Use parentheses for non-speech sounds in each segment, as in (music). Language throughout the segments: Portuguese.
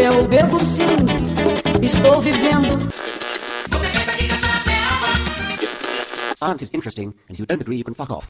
Eu bebo sim, estou vivendo. Science is interesting, and if you don't agree, you can fuck off.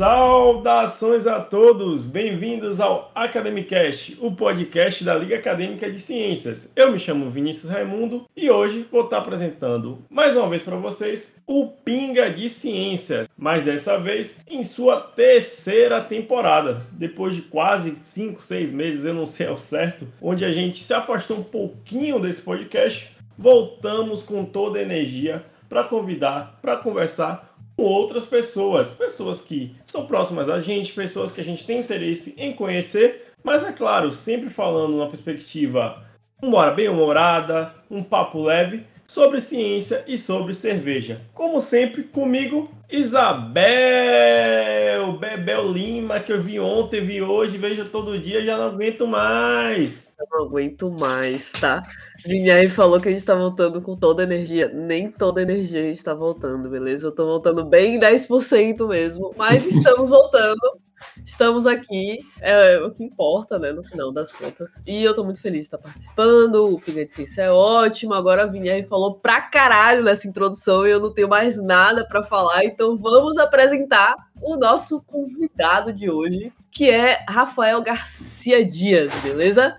Saudações a todos, bem-vindos ao Academicast, o podcast da Liga Acadêmica de Ciências. Eu me chamo Vinícius Raimundo e hoje vou estar apresentando mais uma vez para vocês o Pinga de Ciências, mas dessa vez em sua terceira temporada, depois de quase 5, 6 meses, eu não sei ao certo, onde a gente se afastou um pouquinho desse podcast, voltamos com toda a energia para convidar, para conversar com outras pessoas, pessoas que são próximas a gente, pessoas que a gente tem interesse em conhecer, mas é claro, sempre falando numa perspectiva uma bem humorada, um papo leve sobre ciência e sobre cerveja. Como sempre, comigo, Isabel Bebel Lima, que eu vi ontem, vi hoje, vejo todo dia, já não aguento mais. Eu não aguento mais, tá? Vinhai falou que a gente tá voltando com toda a energia. Nem toda a energia a gente tá voltando, beleza? Eu tô voltando bem 10% mesmo, mas estamos voltando. Estamos aqui, é o que importa, né, no final das contas. E eu tô muito feliz de estar participando. O Pinga de Ciência é ótimo. Agora a Vinhai falou pra caralho nessa introdução e eu não tenho mais nada para falar. Então vamos apresentar o nosso convidado de hoje, que é Rafael Garcia Dias, beleza?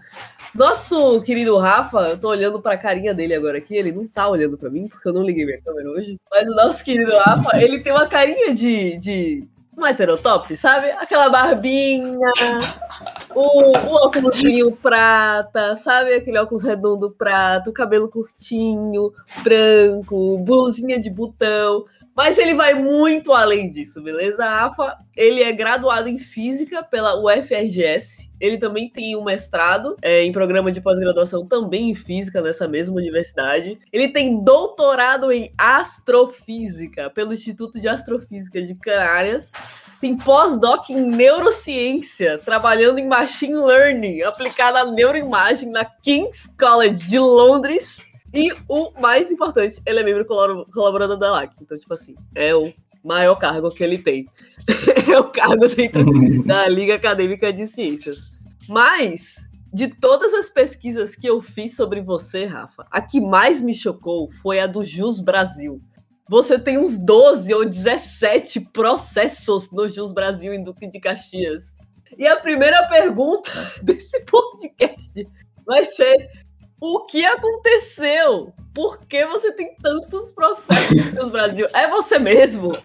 Nosso querido Rafa, eu tô olhando pra carinha dele agora aqui, ele não tá olhando pra mim, porque eu não liguei minha câmera hoje. Mas o nosso querido Rafa, (laughs) ele tem uma carinha de, de um heterotop, sabe? Aquela barbinha, o, o óculosinho prata, sabe? Aquele óculos redondo prata, o cabelo curtinho, branco, blusinha de botão. Mas ele vai muito além disso, beleza? Rafa, ele é graduado em física pela UFRGS. Ele também tem um mestrado é, em programa de pós-graduação também em física nessa mesma universidade. Ele tem doutorado em astrofísica pelo Instituto de Astrofísica de Canárias. Tem pós-doc em neurociência, trabalhando em machine learning aplicada à neuroimagem na King's College de Londres. E o mais importante, ele é membro colaborador da LAC. Então, tipo assim, é o maior cargo que ele tem. (laughs) é o cargo dentro (laughs) da Liga Acadêmica de Ciências. Mas, de todas as pesquisas que eu fiz sobre você, Rafa, a que mais me chocou foi a do Jus Brasil. Você tem uns 12 ou 17 processos no Jus Brasil em Duque de Caxias. E a primeira pergunta (laughs) desse podcast vai ser o que aconteceu? Por que você tem tantos processos no Brasil? É você mesmo?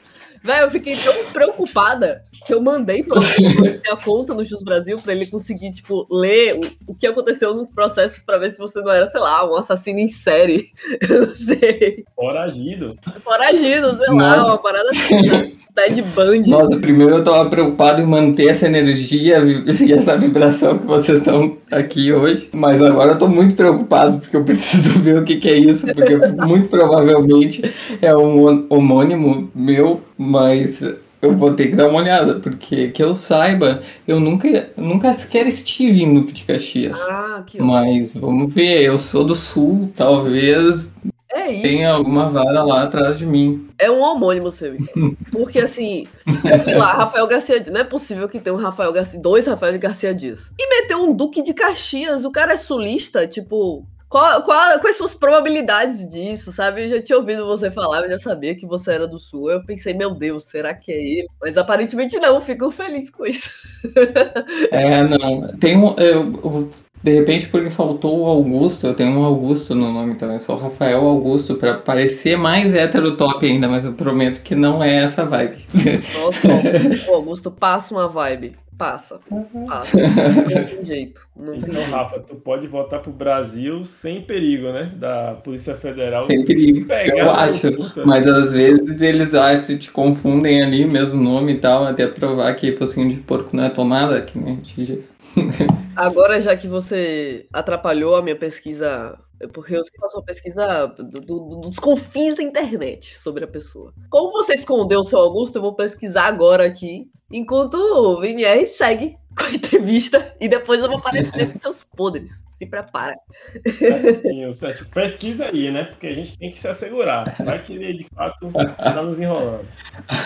Velho, eu fiquei tão preocupada que eu mandei pra ele a conta no Jus Brasil pra ele conseguir, tipo, ler o, o que aconteceu nos processos pra ver se você não era, sei lá, um assassino em série. (laughs) Eu não sei. Foragido. Foragido, sei Nossa. lá, uma parada assim, né? Ted Bundy. Nossa, primeiro eu tava preocupado em manter essa energia e essa vibração que vocês estão aqui hoje, mas agora eu tô muito preocupado porque eu preciso (laughs) ver o que, que é isso, porque muito provavelmente é um homônimo meu, mas eu vou ter que dar uma olhada, porque que eu saiba, eu nunca, nunca sequer estive em Duque de Caxias. Ah, que Mas vamos ver, eu sou do sul, talvez é isso. Tem alguma vara lá atrás de mim. É um homônimo seu, Porque assim, eu lá, Rafael Garcia Dias. Não é possível que tenha um Rafael Garcia, dois Rafael Garcia Dias. E meteu um Duque de Caxias. O cara é sulista, tipo. Qual, qual, quais são as probabilidades disso, sabe? Eu já tinha ouvido você falar, eu já sabia que você era do Sul. Eu pensei, meu Deus, será que é ele? Mas aparentemente não, fico feliz com isso. É, não. Tem um. Eu, de repente, porque faltou o Augusto, eu tenho um Augusto no nome também, sou Rafael Augusto, para parecer mais hétero top ainda, mas eu prometo que não é essa vibe. Nossa, o Augusto passa uma vibe. Passa, passa. Não tem (laughs) jeito. Não então, tem Rafa, tu pode voltar pro Brasil sem perigo, né? Da Polícia Federal. Sem perigo, eu acho. Puta, mas né? às vezes eles acham, te confundem ali, mesmo nome e tal, até provar que focinho de porco não é tomada, que nem a gente Agora, já que você atrapalhou a minha pesquisa, porque eu sei a sua pesquisa do, do, dos confins da internet sobre a pessoa. Como você escondeu o seu Augusto, eu vou pesquisar agora aqui, enquanto o VNR segue com a entrevista e depois eu vou aparecer com seus podres. Se prepara. Sim, certo. Pesquisa aí, né? Porque a gente tem que se assegurar. Vai que ele de fato tá nos enrolando.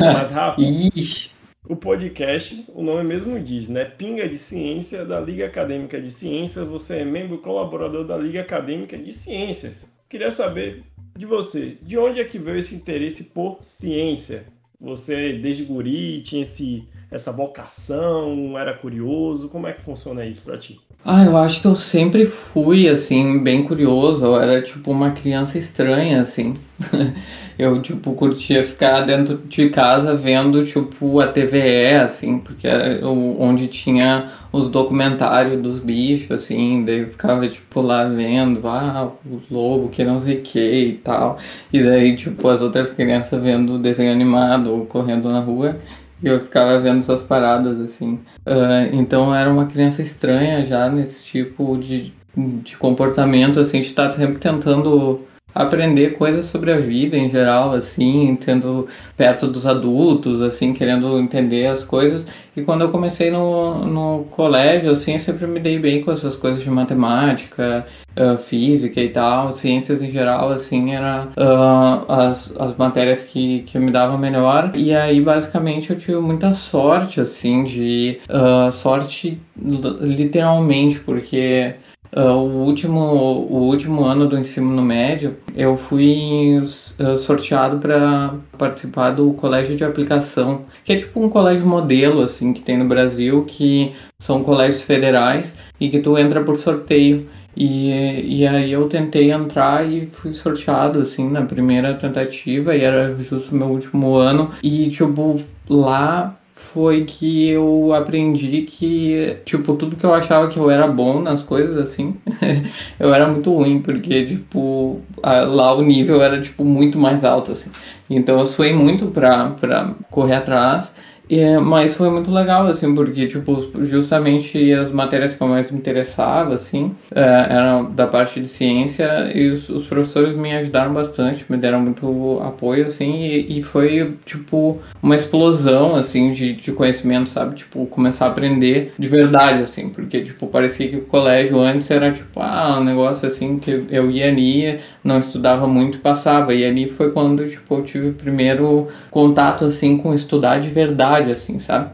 Mas, Rafa. Ixi. O podcast, o nome mesmo diz, né? Pinga de Ciência da Liga Acadêmica de Ciências. Você é membro colaborador da Liga Acadêmica de Ciências. Queria saber de você, de onde é que veio esse interesse por ciência? Você, desde guri, tinha esse, essa vocação, era curioso? Como é que funciona isso para ti? Ah, eu acho que eu sempre fui, assim, bem curioso. Eu era, tipo, uma criança estranha, assim. (laughs) eu, tipo, curtia ficar dentro de casa vendo, tipo, a TVE, assim, porque era onde tinha os documentários dos bichos, assim. Daí eu ficava, tipo, lá vendo, ah, o lobo, que não sei o que e tal. E daí, tipo, as outras crianças vendo desenho animado ou correndo na rua. E eu ficava vendo essas paradas, assim. Uh, então era uma criança estranha já nesse tipo de, de comportamento, assim, de estar sempre tentando aprender coisas sobre a vida em geral, assim, tendo perto dos adultos, assim, querendo entender as coisas. E quando eu comecei no, no colégio, assim, eu sempre me dei bem com essas coisas de matemática, uh, física e tal, ciências em geral, assim, era uh, as, as matérias que, que me dava melhor. E aí, basicamente, eu tive muita sorte, assim, de uh, sorte literalmente, porque Uh, o, último, o último ano do ensino médio, eu fui uh, sorteado para participar do colégio de aplicação, que é tipo um colégio modelo, assim, que tem no Brasil, que são colégios federais e que tu entra por sorteio. E, e aí eu tentei entrar e fui sorteado, assim, na primeira tentativa, e era justo o meu último ano. E, tipo, lá foi que eu aprendi que, tipo, tudo que eu achava que eu era bom nas coisas, assim, (laughs) eu era muito ruim, porque, tipo, lá o nível era, tipo, muito mais alto, assim. Então eu suei muito pra, pra correr atrás é, mas foi muito legal, assim, porque, tipo, justamente as matérias que eu mais me interessava, assim, é, eram da parte de ciência e os, os, professores me ajudaram bastante, me deram muito apoio, assim, e, e foi, tipo, uma explosão, assim, de, de conhecimento, sabe? Tipo, começar a aprender de verdade, assim, porque, tipo, parecia que o colégio antes era, tipo, ah, um negócio, assim, que eu ia ali, não estudava muito e passava, e ali foi quando, tipo, eu tive o primeiro contato, assim, com estudar de verdade, assim, sabe?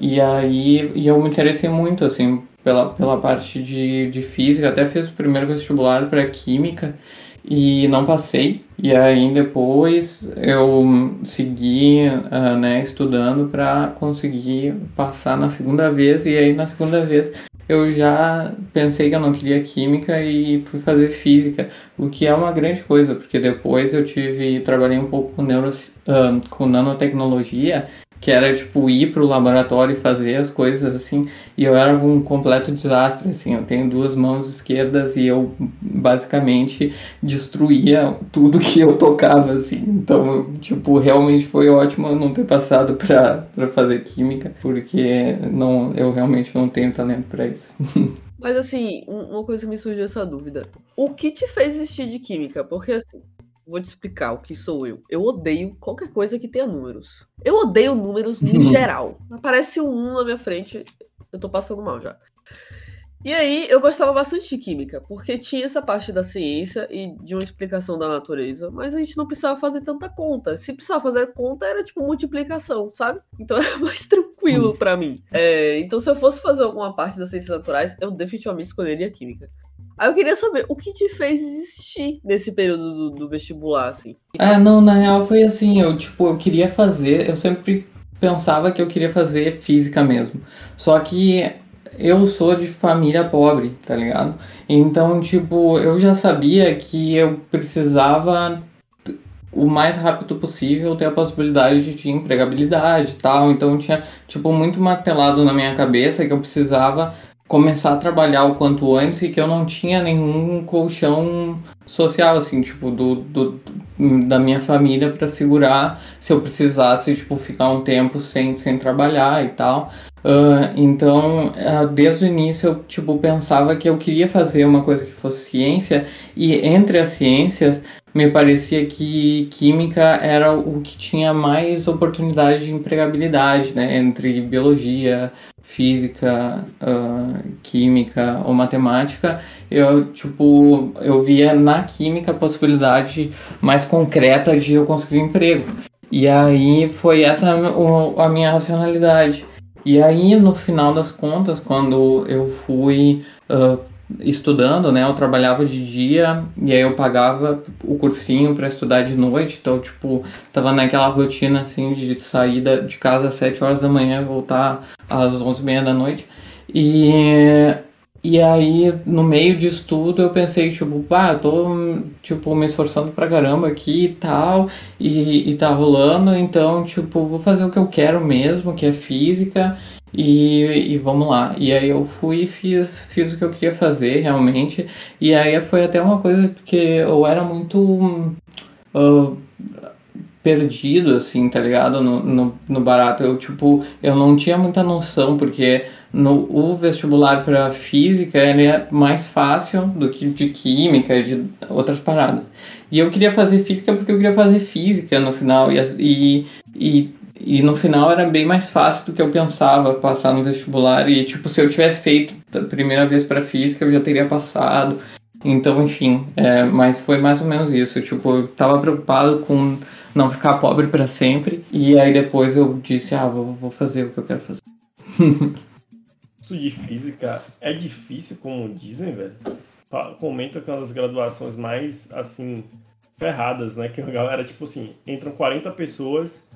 E aí e eu me interessei muito, assim, pela, pela parte de, de física, até fiz o primeiro vestibular para química e não passei. E aí depois eu segui, uh, né, estudando para conseguir passar na segunda vez e aí na segunda vez eu já pensei que eu não queria química e fui fazer física, o que é uma grande coisa, porque depois eu tive trabalhei um pouco com neuro, uh, com nanotecnologia que era tipo ir pro laboratório e fazer as coisas assim, e eu era um completo desastre assim, eu tenho duas mãos esquerdas e eu basicamente destruía tudo que eu tocava assim. Então, tipo, realmente foi ótimo não ter passado para para fazer química, porque não eu realmente não tenho talento para isso. (laughs) Mas assim, uma coisa que me surgiu essa dúvida. O que te fez existir de química? Porque assim, Vou te explicar o que sou eu. Eu odeio qualquer coisa que tenha números. Eu odeio números em (laughs) geral. Aparece um 1 na minha frente, eu tô passando mal já. E aí, eu gostava bastante de química, porque tinha essa parte da ciência e de uma explicação da natureza, mas a gente não precisava fazer tanta conta. Se precisava fazer conta, era tipo multiplicação, sabe? Então (laughs) era mais tranquilo para mim. É, então, se eu fosse fazer alguma parte das ciências naturais, eu definitivamente escolheria química. Aí eu queria saber o que te fez existir nesse período do, do vestibular, assim. Ah, não, na real foi assim, eu tipo, eu queria fazer, eu sempre pensava que eu queria fazer física mesmo. Só que eu sou de família pobre, tá ligado? Então, tipo, eu já sabia que eu precisava o mais rápido possível ter a possibilidade de, de empregabilidade e tal. Então tinha, tipo, muito martelado na minha cabeça que eu precisava começar a trabalhar o quanto antes e que eu não tinha nenhum colchão social, assim, tipo, do, do da minha família para segurar se eu precisasse, tipo, ficar um tempo sem, sem trabalhar e tal. Uh, então, uh, desde o início, eu, tipo, pensava que eu queria fazer uma coisa que fosse ciência e entre as ciências me parecia que química era o que tinha mais oportunidade de empregabilidade, né, entre biologia, física, uh, química ou matemática, eu tipo eu via na química a possibilidade mais concreta de eu conseguir um emprego. E aí foi essa a minha racionalidade. E aí, no final das contas, quando eu fui ah, estudando, né, eu trabalhava de dia e aí eu pagava o cursinho para estudar de noite. Então, tipo, tava naquela rotina assim de sair de casa às 7 horas da manhã voltar às 11 e meia da noite. E, e aí, no meio disso tudo, eu pensei, tipo, pá, eu tô, tipo, me esforçando pra caramba aqui e tal, e, e tá rolando, então, tipo, vou fazer o que eu quero mesmo, que é física, e, e vamos lá. E aí eu fui e fiz, fiz o que eu queria fazer, realmente, e aí foi até uma coisa porque eu era muito... ah, perdido, assim, tá ligado? No, no, no barato. Eu, tipo, eu não tinha muita noção, porque no, o vestibular para física ele é mais fácil do que de química e de outras paradas. E eu queria fazer física porque eu queria fazer física no final. E, e, e, e no final era bem mais fácil do que eu pensava passar no vestibular. E, tipo, se eu tivesse feito a primeira vez para física, eu já teria passado. Então, enfim, é, mas foi mais ou menos isso. Tipo, eu tava preocupado com não ficar pobre para sempre. E aí depois eu disse, ah, vou, vou fazer o que eu quero fazer. (laughs) Isso de física é difícil, como dizem, velho. Comenta que é uma das graduações mais, assim, ferradas, né? Que a galera, tipo assim, entram 40 pessoas,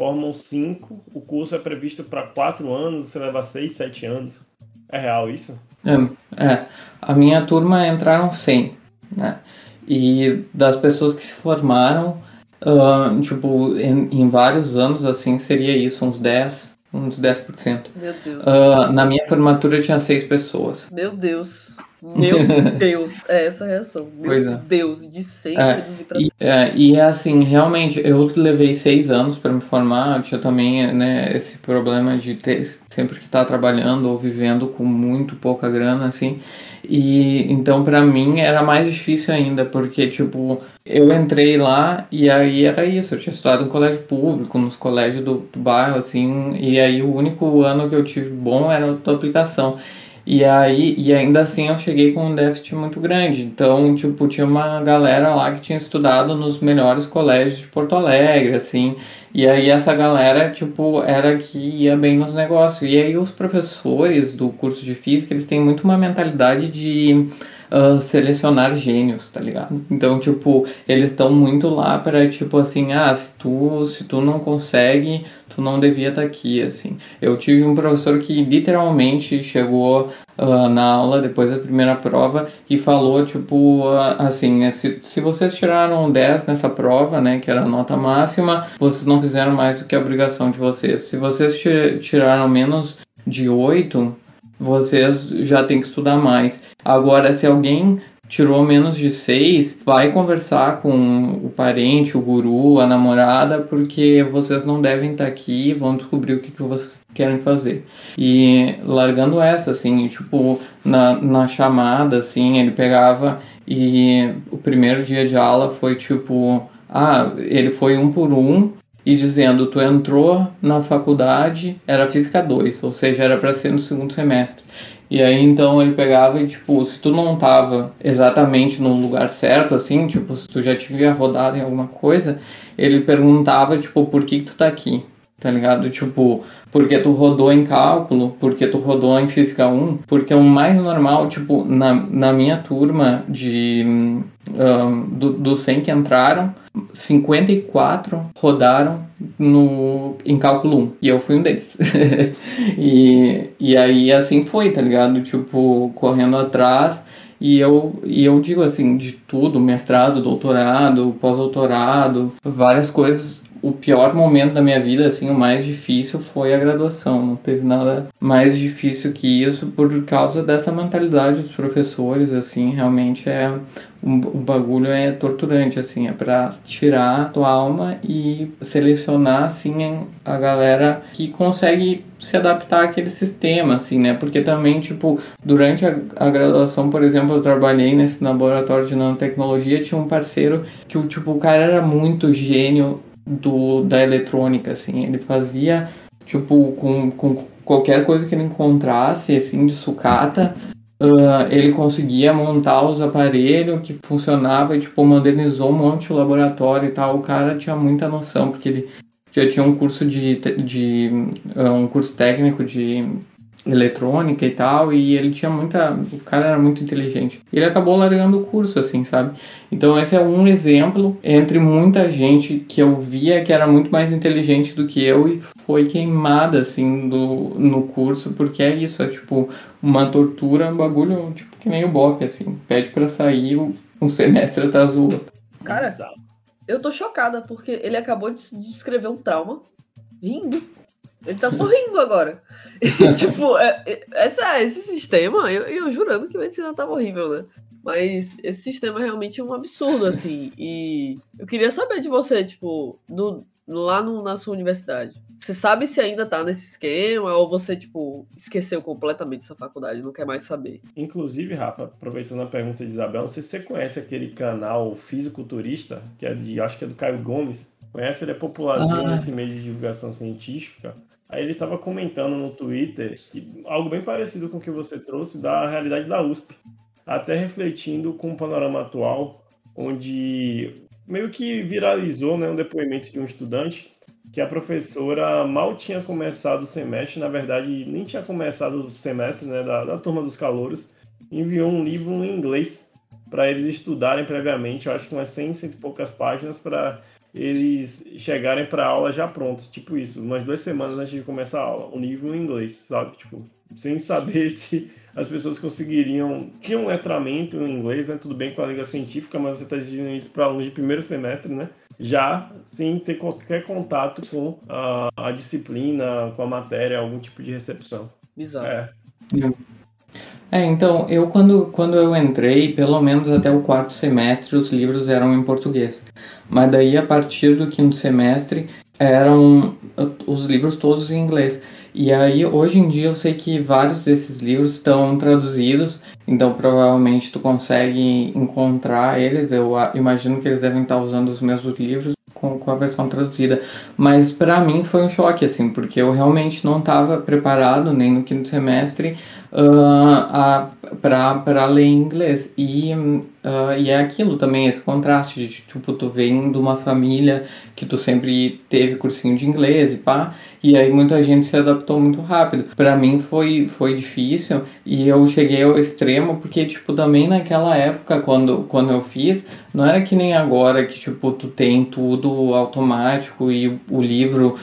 formam 5, o curso é previsto para 4 anos, você leva 6, 7 anos. É real isso? É, é, a minha turma entraram 100, né? E das pessoas que se formaram, ah, tipo, em, em vários anos, assim, seria isso, uns 10, uns 10%. Meu Deus. Ah, na minha formatura tinha 6 pessoas. Meu Deus. Meu (laughs) Deus. É essa reação. Meu é. Deus. De 100 É, reduzir pra E, é, e é assim, realmente, eu levei seis anos para me formar, eu tinha também né, esse problema de ter sempre que estar trabalhando ou vivendo com muito pouca grana, assim. E então para mim era mais difícil ainda, porque tipo, eu entrei lá e aí era isso, eu tinha estudado em colégio público, nos colégios do, do bairro, assim, e aí o único ano que eu tive bom era a tua aplicação. E aí, e ainda assim eu cheguei com um déficit muito grande. Então, tipo, tinha uma galera lá que tinha estudado nos melhores colégios de Porto Alegre, assim. E aí essa galera, tipo, era que ia bem nos negócios. E aí os professores do curso de física, eles têm muito uma mentalidade de ah, selecionar gênios, tá ligado? Então, tipo, eles estão muito lá para tipo assim, ah, se tu, se tu não consegue, tu não devia estar aqui, assim. Eu tive um professor que literalmente chegou ah, na aula depois da primeira prova e falou, tipo, ah, assim, né, se, se vocês tiraram 10 nessa prova, né, que era a nota máxima, vocês não fizeram mais do que a obrigação de vocês. Se vocês ti- tiraram menos de 8, vocês já têm que estudar mais. Agora, se alguém tirou menos de 6, vai conversar com o parente, o guru, a namorada, porque vocês não devem estar aqui, vão descobrir o que, que vocês querem fazer. E largando essa, assim, tipo, na, na chamada, assim, ele pegava e o primeiro dia de aula foi tipo, ah, ele foi um por um e dizendo, tu entrou na faculdade, era física 2, ou seja, era para ser no segundo semestre. E aí então ele pegava e tipo, se tu não tava exatamente no lugar certo, assim, tipo, se tu já tinha rodado em alguma coisa, ele perguntava, tipo, por que, que tu tá aqui? Tá ligado? Tipo, porque tu rodou em cálculo, porque tu rodou em física 1, porque o mais normal, tipo, na, na minha turma de ahn, do, dos 100 que entraram, 54 rodaram no, em cálculo 1. E eu fui um deles. (laughs) e, e aí assim foi, tá ligado? Tipo, correndo atrás. E eu, e eu digo assim, de tudo, mestrado, doutorado, pós-doutorado, várias coisas. O pior momento da minha vida, assim, o mais difícil foi a graduação. Não teve nada mais difícil que isso por causa dessa mentalidade dos professores, assim, realmente é o, o bagulho é torturante, assim, é pra tirar tua alma e selecionar, assim, a galera que consegue se adaptar àquele sistema, assim, né? Porque também, tipo, durante a, a graduação, por exemplo, eu trabalhei nesse laboratório de nanotecnologia, tinha um parceiro que, tipo, o cara era muito gênio do, da eletrônica, assim, ele fazia, tipo, com, com qualquer coisa que ele encontrasse, assim, de sucata, uh, ele conseguia montar os aparelhos que funcionava e, tipo, modernizou um monte o laboratório e tal. O cara tinha muita noção, porque ele já tinha um curso de, de uh, um curso técnico de eletrônica e tal, e ele tinha muita. O cara era muito inteligente. Ele acabou largando o curso, assim, sabe? Então, esse é um exemplo entre muita gente que eu via que era muito mais inteligente do que eu e foi queimada, assim, do, no curso, porque é isso, é tipo uma tortura, um bagulho, tipo, que nem o Bop, assim. Pede para sair um semestre atrás do outro. Cara, eu tô chocada, porque ele acabou de descrever um trauma rindo. Ele tá sorrindo agora. (laughs) E, tipo, é, é, essa, esse sistema, eu, eu jurando que medicina tava horrível, né? Mas esse sistema é realmente um absurdo, assim. E eu queria saber de você, tipo, no, lá no, na sua universidade. Você sabe se ainda tá nesse esquema ou você, tipo, esqueceu completamente sua faculdade, não quer mais saber? Inclusive, Rafa, aproveitando a pergunta de Isabel, não sei se você conhece aquele canal Fisiculturista, que é de, acho que é do Caio Gomes. Conhece? Ele é popularzinho ah. nesse meio de divulgação científica. Aí ele estava comentando no Twitter que, algo bem parecido com o que você trouxe da realidade da USP, até refletindo com o panorama atual, onde meio que viralizou né, um depoimento de um estudante que a professora mal tinha começado o semestre, na verdade nem tinha começado o semestre né, da, da turma dos calouros, enviou um livro em inglês para eles estudarem previamente, eu acho que umas 100, cento e poucas páginas para eles chegarem para aula já prontos, tipo isso, umas duas semanas antes de começar a aula, um nível em inglês, sabe? Tipo, sem saber (laughs) se as pessoas conseguiriam. Tinha um letramento em inglês, né? Tudo bem com a língua científica, mas você está exigindo isso para alunos de primeiro semestre, né? Já sem ter qualquer contato com a, a, disciplina, com a matéria, algum tipo de recepção. Exato. É. É, então, eu quando, quando eu entrei, pelo menos até o quarto semestre, os livros eram em português. Mas daí, a partir do quinto semestre, eram os livros todos em inglês. E aí, hoje em dia, eu sei que vários desses livros estão traduzidos, então provavelmente tu consegue encontrar eles. Eu imagino que eles devem estar usando os mesmos livros com, com a versão traduzida. Mas para mim foi um choque, assim, porque eu realmente não estava preparado, nem no quinto semestre, uh, para ler inglês. E, uh, e é aquilo também, esse contraste de, tipo, tu vem de uma família que tu sempre teve cursinho de inglês e pá, e aí muita gente se adaptou muito rápido. Para mim foi, foi difícil e eu cheguei ao extremo porque, tipo, também naquela época, quando, quando eu fiz, não era que nem agora que, tipo, tu tem tudo automático e o livro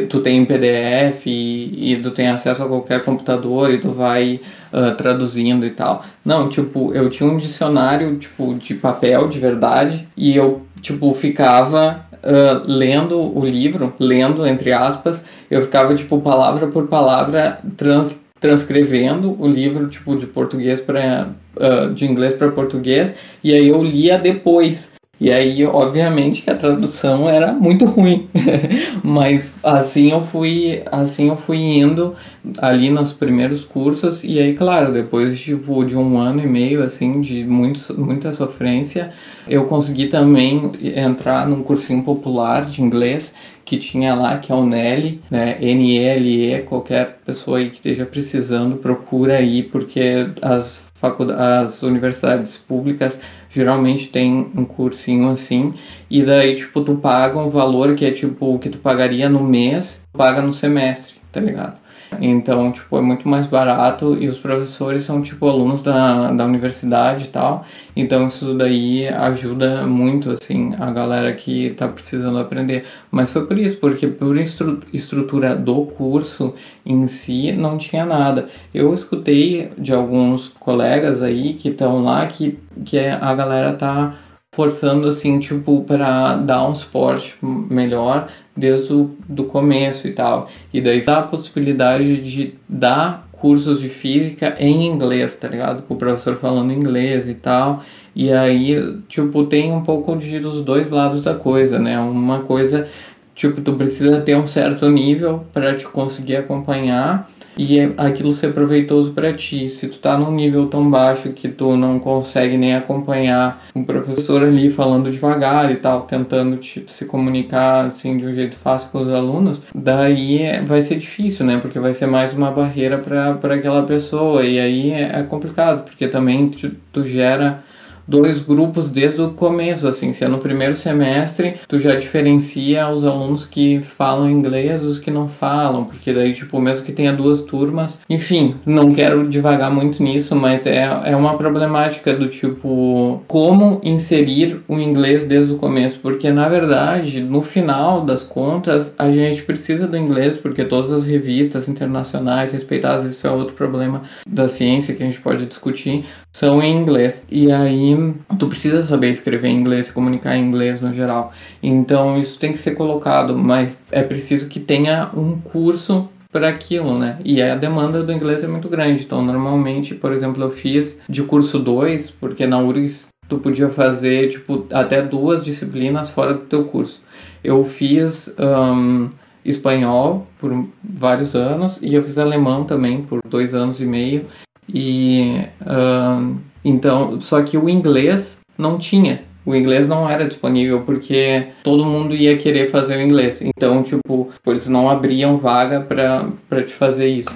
tu tem PDF e, e, tu tem acesso a qualquer computador e tu vai uh, traduzindo e tal. Não, tipo, eu tinha um dicionário, tipo, de papel, de verdade, e eu, tipo, ficava uh, lendo o livro, lendo, entre aspas, eu ficava, tipo, palavra por palavra, trans, transcrevendo o livro, tipo, de português para... Uh, de inglês para português, e aí eu lia depois. E aí, obviamente, que a tradução era muito ruim, (laughs) mas assim eu fui, assim eu fui indo ali nos primeiros cursos e aí, claro, depois tipo de um ano e meio assim de muito, muita sofrência, eu consegui também entrar num cursinho popular de inglês que tinha lá, que é o NELE, né? N-E-L-E, qualquer pessoa aí que esteja precisando, procura aí, porque as, faculdades, as universidades públicas geralmente tem um cursinho assim, e daí, tipo, tu paga um valor que é tipo o que tu pagaria no mês, tu paga no semestre, tá ligado? Então, tipo, é muito mais barato e os professores são, tipo, alunos da, da universidade e tal. Então, isso daí ajuda muito, assim, a galera que tá precisando aprender. Mas foi por isso, porque por estru estrutura do curso em si, não tinha nada. Eu escutei de alguns colegas aí que estão lá que, que a galera tá forçando assim, tipo, para dar um suporte melhor desde o do começo e tal. E daí dá a possibilidade de dar cursos de física em inglês, tá ligado? Com o professor falando inglês e tal. E aí, tipo, tem um pouco de dos dois lados da coisa, né? Uma coisa, tipo, tu precisa ter um certo nível para te conseguir acompanhar e é- aquilo ser proveitoso para ti. Se tu tá num nível tão baixo que tu não consegue nem acompanhar um professor ali falando devagar e tal, tentando tipo, se comunicar assim de um jeito fácil com os alunos, daí é- vai ser difícil, né? Porque vai ser mais uma barreira para aquela pessoa e aí é, é complicado, porque também tu, tu gera dois grupos desde o começo, assim, se é no primeiro semestre, tu já diferencia os alunos que falam inglês dos que não falam, porque daí, tipo, mesmo que tenha duas turmas, enfim, não quero devagar muito nisso, mas é, é uma problemática do tipo, como inserir o inglês desde o começo, porque na verdade, no final das contas, a gente precisa do inglês, porque todas as revistas internacionais respeitadas, isso é outro problema da ciência que a gente pode discutir, são em inglês. E aí tu precisa saber escrever em inglês, se comunicar em inglês no geral. Então isso tem que ser colocado, mas é preciso que tenha um curso para aquilo, né? E a demanda do inglês é muito grande. Então, normalmente, por exemplo, eu fiz de curso 2, porque na URGS tu podia fazer tipo até duas disciplinas fora do teu curso. Eu fiz ahn, espanhol por vários anos e eu fiz alemão também por dois anos e meio. E ahn, então, só que o inglês não tinha. O inglês não era disponível porque todo mundo ia querer fazer o inglês. Então, tipo, eles não abriam vaga para te fazer isso.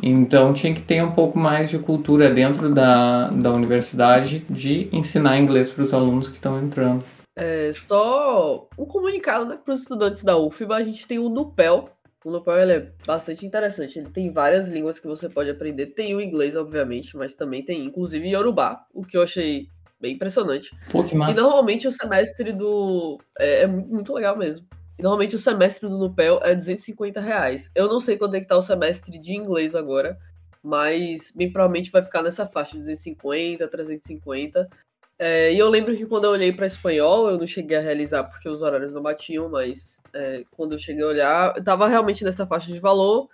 Então, tinha que ter um pouco mais de cultura dentro da, da universidade de ensinar inglês para os alunos que estão entrando. É, só um comunicado né, para os estudantes da UFBA, a gente tem o Nupel. O Nupel ele é bastante interessante, ele tem várias línguas que você pode aprender. Tem o inglês, obviamente, mas também tem inclusive Yorubá, o que eu achei bem impressionante. Pô, que E massa. normalmente o semestre do. É, é muito, muito legal mesmo. E normalmente o semestre do Nupel é 250 reais. Eu não sei quando é que tá o semestre de inglês agora, mas bem provavelmente vai ficar nessa faixa de 250, 350. É, e eu lembro que quando eu olhei para espanhol, eu não cheguei a realizar porque os horários não batiam, mas é, quando eu cheguei a olhar, eu tava realmente nessa faixa de valor.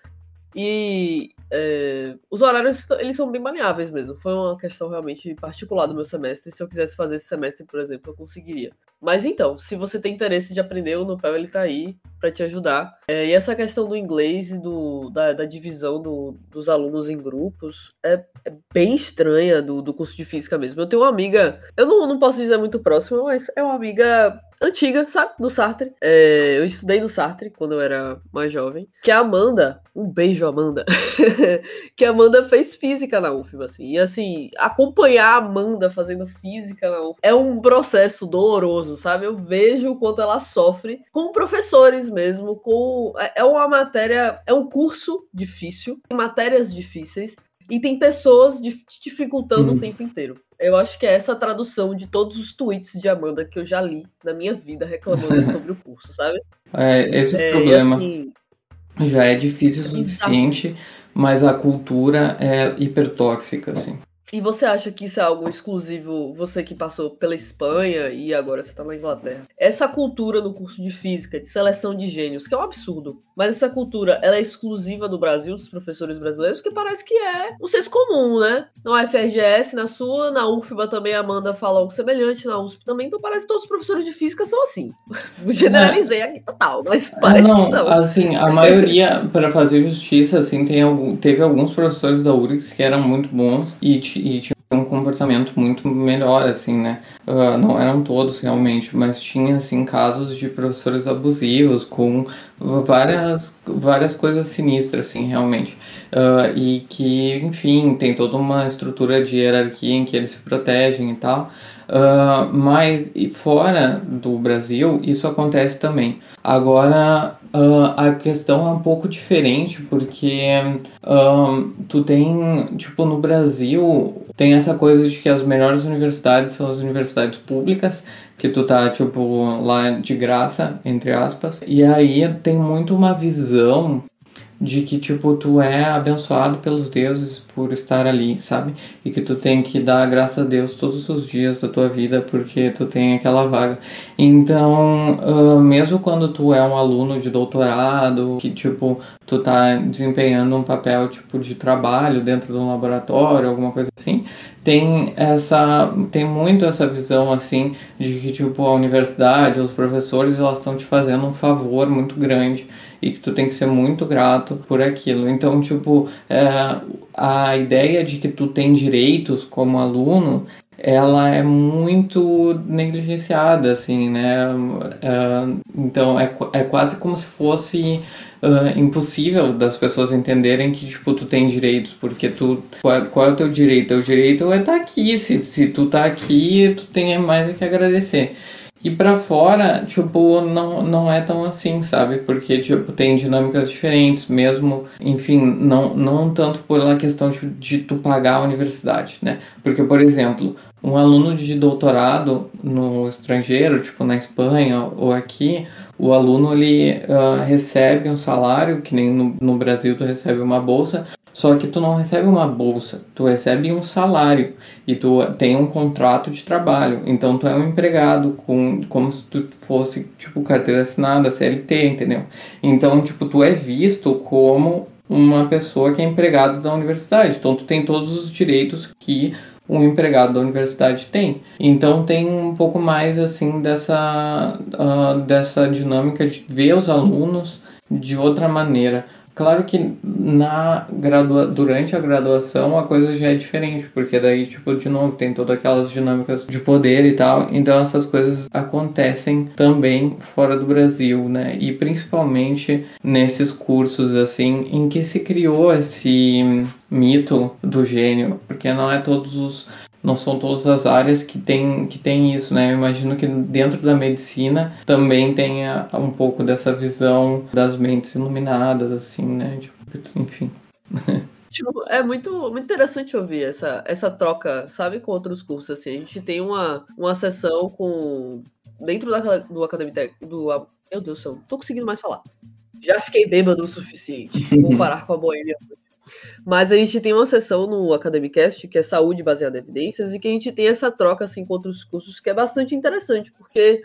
E é, os horários eles são bem maleáveis mesmo. Foi uma questão realmente particular do meu semestre. Se eu quisesse fazer esse semestre, por exemplo, eu conseguiria. Mas então, se você tem interesse de aprender, o Nupel ele tá aí para te ajudar. É, e essa questão do inglês e do, da, da divisão do- dos alunos em grupos é, é bem estranha do, do curso de física mesmo. Eu tenho uma amiga, eu não, não posso dizer muito próxima, mas é uma amiga antiga, sabe? Do Sartre. É, eu estudei no Sartre quando eu era mais jovem. Que a Amanda, um beijo, Amanda. (laughs) que a Amanda fez física na UFBA, assim. E assim, acompanhar a Amanda fazendo física na UFBA é um processo doloroso, sabe? Eu vejo o quanto ela sofre com professores mesmo, com. É é uma matéria, é um curso difícil, tem matérias difíceis. E tem pessoas dif- dificultando Hum. o tempo inteiro. Eu acho que é essa a tradução de todos os tweets de Amanda que eu já li na minha vida reclamando (laughs) sobre o curso, sabe? É, esse é o É, problema. assim, Já é difícil o Exato. suficiente, mas a cultura é hipertóxica, assim. E você acha que isso é algo exclusivo, você que passou pela Espanha e agora você tá na Inglaterra? Essa cultura no curso de física, de seleção de gênios, que é um absurdo, mas essa cultura, ela é exclusiva do Brasil, dos professores brasileiros, porque parece que é um senso comum, né? Na UFRGS, na sua, na UFBA também a Amanda fala algo semelhante, na USP também, então parece que todos os professores de física são assim. (laughs) Generalizei aqui total, mas parece não, que são. assim, a maioria, para fazer justiça, assim, tem algum, teve alguns professores da URGS que eram muito bons e, e tinham um comportamento muito melhor, assim, né? Ah, não eram todos realmente, mas tinha, assim, casos de professores abusivos com várias, várias coisas sinistras, assim, realmente. Ah, e que, enfim, tem toda uma estrutura de hierarquia em que eles se protegem e tal. Ah, mas fora do Brasil, isso acontece também. Agora, ah, a questão é um pouco diferente, porque ah, tu tem, tipo, no Brasil, tem essa coisa de que as melhores universidades são as universidades públicas, que tu tá, tipo, lá de graça, entre aspas. E aí tem muito uma visão de que, tipo, tu é abençoado pelos deuses por estar ali, sabe? E que tu tem que dar graças a Deus todos os dias da tua vida porque tu tem aquela vaga. Então, ah, mesmo quando tu é um aluno de doutorado, que, tipo, tu tá desempenhando um papel, tipo, de trabalho dentro de um laboratório, alguma coisa assim, tem essa tem muito essa visão assim de que tipo a universidade os professores elas estão te fazendo um favor muito grande e que tu tem que ser muito grato por aquilo. Então, tipo, é, a ideia de que tu tem direitos como aluno ela é muito negligenciada, assim, né? Uh, então é, é quase como se fosse uh, impossível das pessoas entenderem que, tipo, tu tem direitos, porque tu... Qual, qual é o teu direito? O direito é estar tá aqui, se, se tu tá aqui, tu tem mais que agradecer. E para fora, tipo, não, não é tão assim, sabe? Porque, tipo, tem dinâmicas diferentes, mesmo, enfim, não, não tanto pela questão de, de tu pagar a universidade, né? Porque, por exemplo, um aluno de doutorado no estrangeiro, tipo na Espanha ou aqui, o aluno ele uh, recebe um salário, que nem no, no Brasil tu recebe uma bolsa, só que tu não recebe uma bolsa, tu recebe um salário e tu tem um contrato de trabalho. Então tu é um empregado com como se tu fosse tipo carteira assinada, CLT, entendeu? Então tipo tu é visto como uma pessoa que é empregado da universidade. Então tu tem todos os direitos que um empregado da universidade tem. Então tem um pouco mais assim dessa, uh, dessa dinâmica de ver os alunos de outra maneira. Claro que na gradua durante a graduação a coisa já é diferente, porque daí, tipo, de novo, tem todas aquelas dinâmicas de poder e tal, então essas coisas acontecem também fora do Brasil, né? E principalmente nesses cursos, assim, em que se criou esse mito do gênio, porque não é todos os não são todas as áreas que tem, que tem isso, né? Eu imagino que dentro da medicina também tenha um pouco dessa visão das mentes iluminadas, assim, né? Tipo, enfim. (laughs) Tipo, é muito, muito interessante ouvir essa, essa troca, sabe, com outros cursos, assim. A gente tem uma, uma sessão com... Dentro da, do academia... Do, meu Deus do céu, não tô conseguindo mais falar. Já fiquei bêbado o suficiente. Comparar com a boêmia. Mas a gente tem uma sessão no Academicast que é saúde baseada em evidências e que a gente tem essa troca assim com outros cursos que é bastante interessante, porque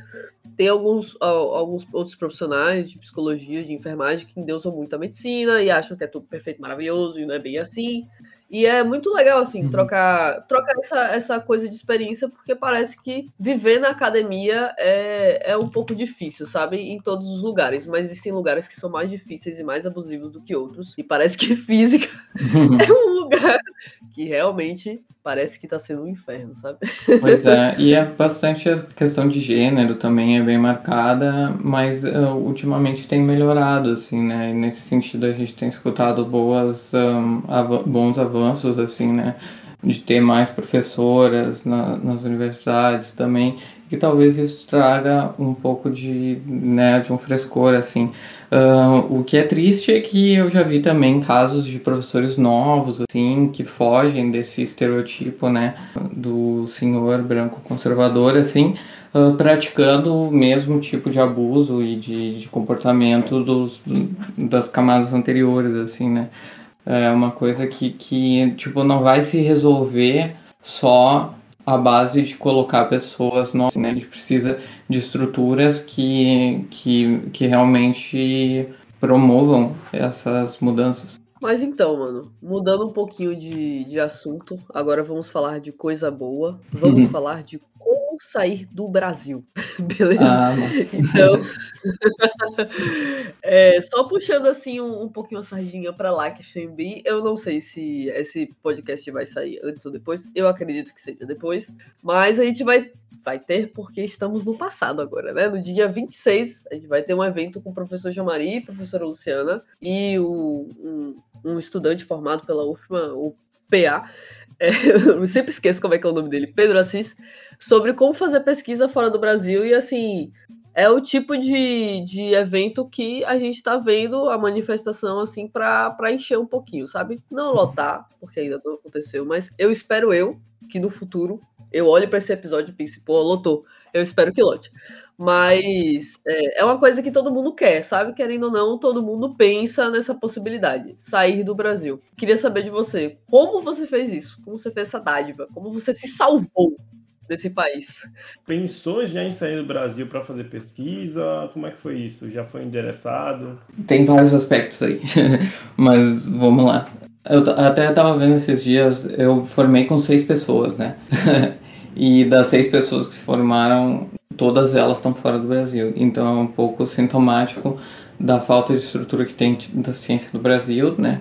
tem alguns, alguns outros profissionais de psicologia, de enfermagem que endeusam muito a medicina e acham que é tudo perfeito, maravilhoso e não é bem assim. E é muito legal, assim, uhum. trocar, trocar essa, essa coisa de experiência, porque parece que viver na academia é, é um pouco difícil, sabe? Em todos os lugares. Mas existem lugares que são mais difíceis e mais abusivos do que outros. E parece que (laughs) física (laughs) é um lugar que realmente parece que tá sendo um inferno, sabe? Pois é, (laughs) e é bastante a questão de gênero também é bem marcada, mas uh, ultimamente tem melhorado, assim, né? E nesse sentido a gente tem escutado boas, um, av bons avanços, assim, né? De ter mais professoras na, nas universidades também, que talvez isso traga um pouco de, né, de um frescor, assim. Uh, o que é triste é que eu já vi também casos de professores novos, assim, que fogem desse estereotipo, né, do senhor branco conservador, assim, uh, praticando o mesmo tipo de abuso e de, de comportamento dos, das camadas anteriores, assim, né. É uma coisa que, que, tipo, não vai se resolver só a base de colocar pessoas novas, né? A gente precisa de estruturas que, que, que realmente promovam essas mudanças. Mas então, mano, mudando um pouquinho de, de assunto, agora vamos falar de coisa boa. Vamos (laughs) falar de como sair do Brasil. (laughs) Beleza? Ah, então, (laughs) é, só puxando assim um, um pouquinho a sardinha para lá, que FMB, eu não sei se esse podcast vai sair antes ou depois. Eu acredito que seja depois. Mas a gente vai vai ter porque estamos no passado agora, né? No dia 26, a gente vai ter um evento com o professor Jean-Marie, professora Luciana e o, um, um estudante formado pela UFMA, o PA, é, (laughs) eu sempre esqueço como é que é o nome dele, Pedro Assis, sobre como fazer pesquisa fora do Brasil e assim. É o tipo de, de evento que a gente está vendo a manifestação assim para encher um pouquinho, sabe? Não lotar, porque ainda não aconteceu, mas eu espero eu que no futuro eu olho para esse episódio e pense, pô, lotou. Eu espero que lote. Mas é, é, uma coisa que todo mundo quer, sabe? Querendo ou não, todo mundo pensa nessa possibilidade, sair do Brasil. Queria saber de você, como você fez isso? Como você fez essa dádiva? Como você se salvou desse país? Pensou já em sair do Brasil para fazer pesquisa? Como é que foi isso? Já foi endereçado? Tem vários aspectos aí, (laughs) mas vamos lá. Eu até estava vendo esses dias, eu formei com seis pessoas, né? (laughs) e das seis pessoas que se formaram, todas elas estão fora do Brasil. Então é um pouco sintomático da falta de estrutura que tem da ciência no Brasil, né?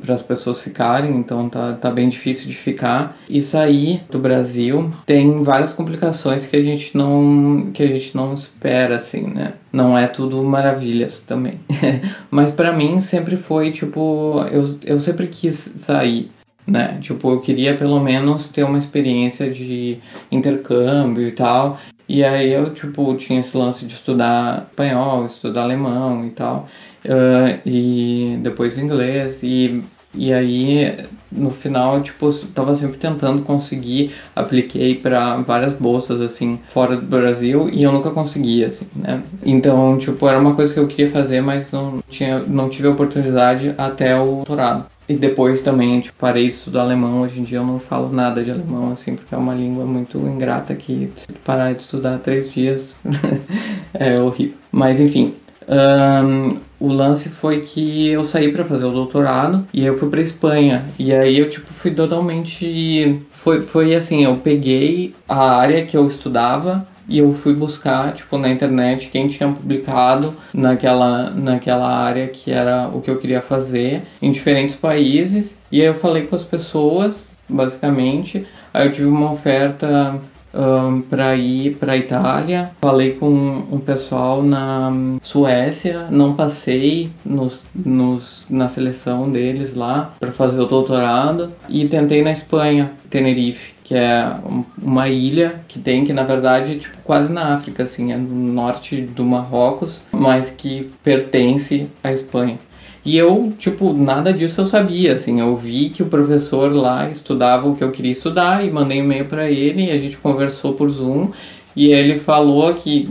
para as pessoas ficarem, então tá, tá bem difícil de ficar. E sair do Brasil tem várias complicações que a gente não, que a gente não espera, assim, né? Não é tudo maravilhas também. (laughs) Mas para mim sempre foi, tipo, eu, eu sempre quis sair né? Tipo, eu queria pelo menos ter uma experiência de intercâmbio e tal. E aí eu, tipo, tinha esse lance de estudar espanhol, estudar alemão e tal uh, e depois inglês e e aí, no final, tipo, tava sempre tentando conseguir, apliquei para várias bolsas, assim, fora do Brasil, e eu nunca conseguia, assim, né? Então, tipo, era uma coisa que eu queria fazer, mas não, tinha, não tive a oportunidade até o doutorado. E depois também, tipo, parei de estudar alemão. Hoje em dia eu não falo nada de alemão, assim, porque é uma língua muito ingrata que se parar de estudar três dias (laughs) é horrível. Mas, enfim, um, o lance foi que eu saí para fazer o doutorado e aí eu fui para Espanha. E aí eu tipo fui totalmente foi foi assim, eu peguei a área que eu estudava e eu fui buscar tipo na internet quem tinha publicado naquela naquela área que era o que eu queria fazer em diferentes países. E aí eu falei com as pessoas, basicamente. Aí eu tive uma oferta um, para ir para Itália. Falei com um pessoal na Suécia, não passei nos, nos, na seleção deles lá para fazer o doutorado e tentei na Espanha, Tenerife, que é uma ilha que tem que na verdade tipo, quase na África, assim, é no norte do Marrocos, mas que pertence à Espanha. E eu, tipo, nada disso eu sabia, assim, eu vi que o professor lá estudava o que eu queria estudar e mandei um e-mail para ele e a gente conversou por Zoom e ele falou que,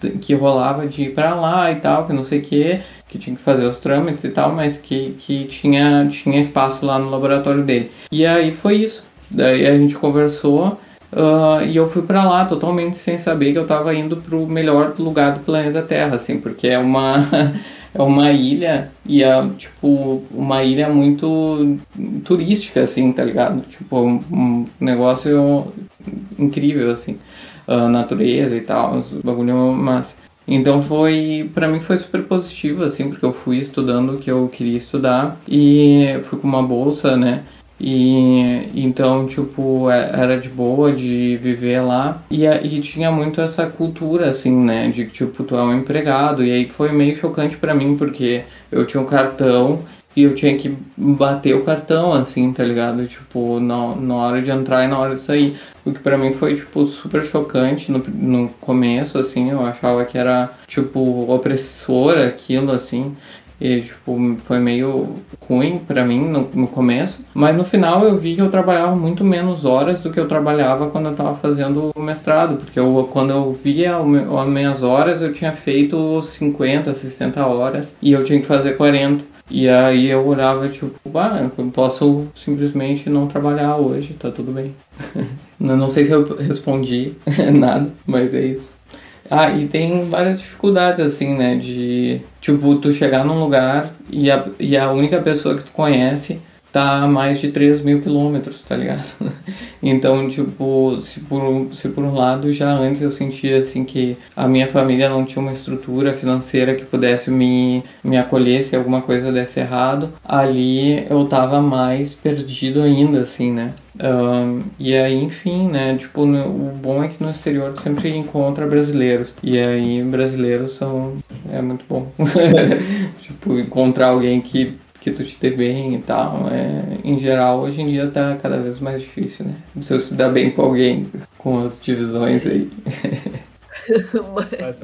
que, que rolava de ir para lá e tal, que não sei o que, que tinha que fazer os trâmites e tal, mas que, que tinha, tinha espaço lá no laboratório dele. E aí foi isso. Daí a gente conversou uh, e eu fui para lá totalmente sem saber que eu estava indo pro melhor lugar do planeta Terra, assim, porque é uma (laughs) é uma ilha e é, tipo, uma ilha muito turística, assim, tá ligado? Tipo, um negócio incrível, assim. Natureza e tal, os bagulho massa. Então foi, para mim foi super positivo, assim, porque eu fui estudando o que eu queria estudar e fui com uma bolsa, né? E então, tipo, é, era de boa de viver lá. E, e tinha muito essa cultura, assim, né? De que, tipo, tu é um empregado. E aí foi meio chocante para mim, porque eu tinha um cartão e eu tinha que bater o cartão, assim, tá ligado? Tipo, na, na hora de entrar e na hora de sair. O que pra mim foi, tipo, super chocante no, no começo, assim. Eu achava que era, tipo, opressor aquilo, assim. E, tipo, foi meio ruim para mim no, no começo. Mas no final eu vi que eu trabalhava muito menos horas do que eu trabalhava quando eu tava fazendo o mestrado. Porque eu, quando eu via as minhas horas, eu tinha feito 50, 60 horas. E eu tinha que fazer 40. E aí eu olhava, tipo, ah, eu posso simplesmente não trabalhar hoje, tá tudo bem. (laughs) não sei se eu respondi (laughs) nada, mas é isso. Ah, e tem várias dificuldades, assim, né? De, tipo, tu chegar num lugar e a, e a única pessoa que tu conhece tá a mais de 3 mil quilômetros, tá ligado? (laughs) Então, tipo, se por, se por um lado já antes eu sentia, assim, que a minha família não tinha uma estrutura financeira que pudesse me, me acolher se alguma coisa desse errado, ali eu tava mais perdido ainda, assim, né? Um, e aí, enfim, né? Tipo, no, o bom é que no exterior tu sempre encontra brasileiros. E aí, brasileiros são. É muito bom. (laughs) tipo, encontrar alguém que, que tu te dê bem e tal. É, em geral, hoje em dia tá cada vez mais difícil, né? Se eu se dar bem com alguém, com as divisões Sim. aí. (laughs) Mas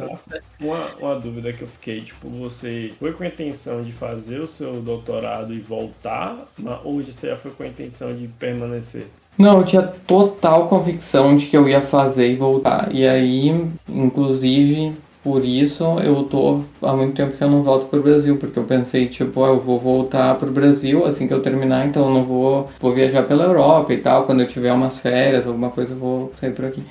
uma, uma dúvida que eu fiquei, tipo, você foi com a intenção de fazer o seu doutorado e voltar, hoje você já foi com a intenção de permanecer? Não, eu tinha total convicção de que eu ia fazer e voltar. E aí, inclusive, por isso eu tô há muito tempo que eu não volto pro Brasil, porque eu pensei, tipo, ah, eu vou voltar pro Brasil assim que eu terminar, então eu não vou, vou viajar pela Europa e tal, quando eu tiver umas férias, alguma coisa eu vou sair por aqui.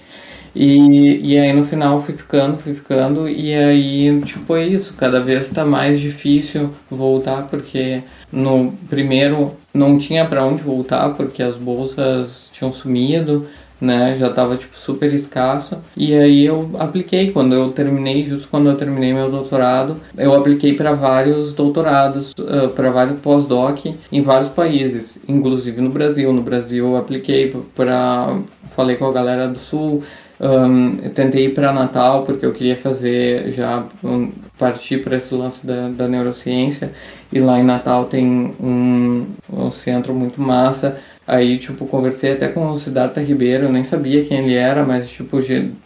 E, e aí no final fui ficando, fui ficando, e aí, tipo, é isso, cada vez tá mais difícil voltar, porque no primeiro não tinha para onde voltar, porque as bolsas tinham sumido, né? Já tava tipo super escasso. E aí eu apliquei quando eu terminei, justo quando eu terminei meu doutorado, eu apliquei para vários doutorados, uh, para vários pós-doc em vários países, inclusive no Brasil. No Brasil eu apliquei para falei com a galera do sul, um, eu tentei ir para Natal porque eu queria fazer já um, partir para esse lance da, da neurociência e lá em Natal tem um, um centro muito massa Aí, tipo, conversei até com o Siddhartha Ribeiro, eu nem sabia quem ele era, mas, tipo,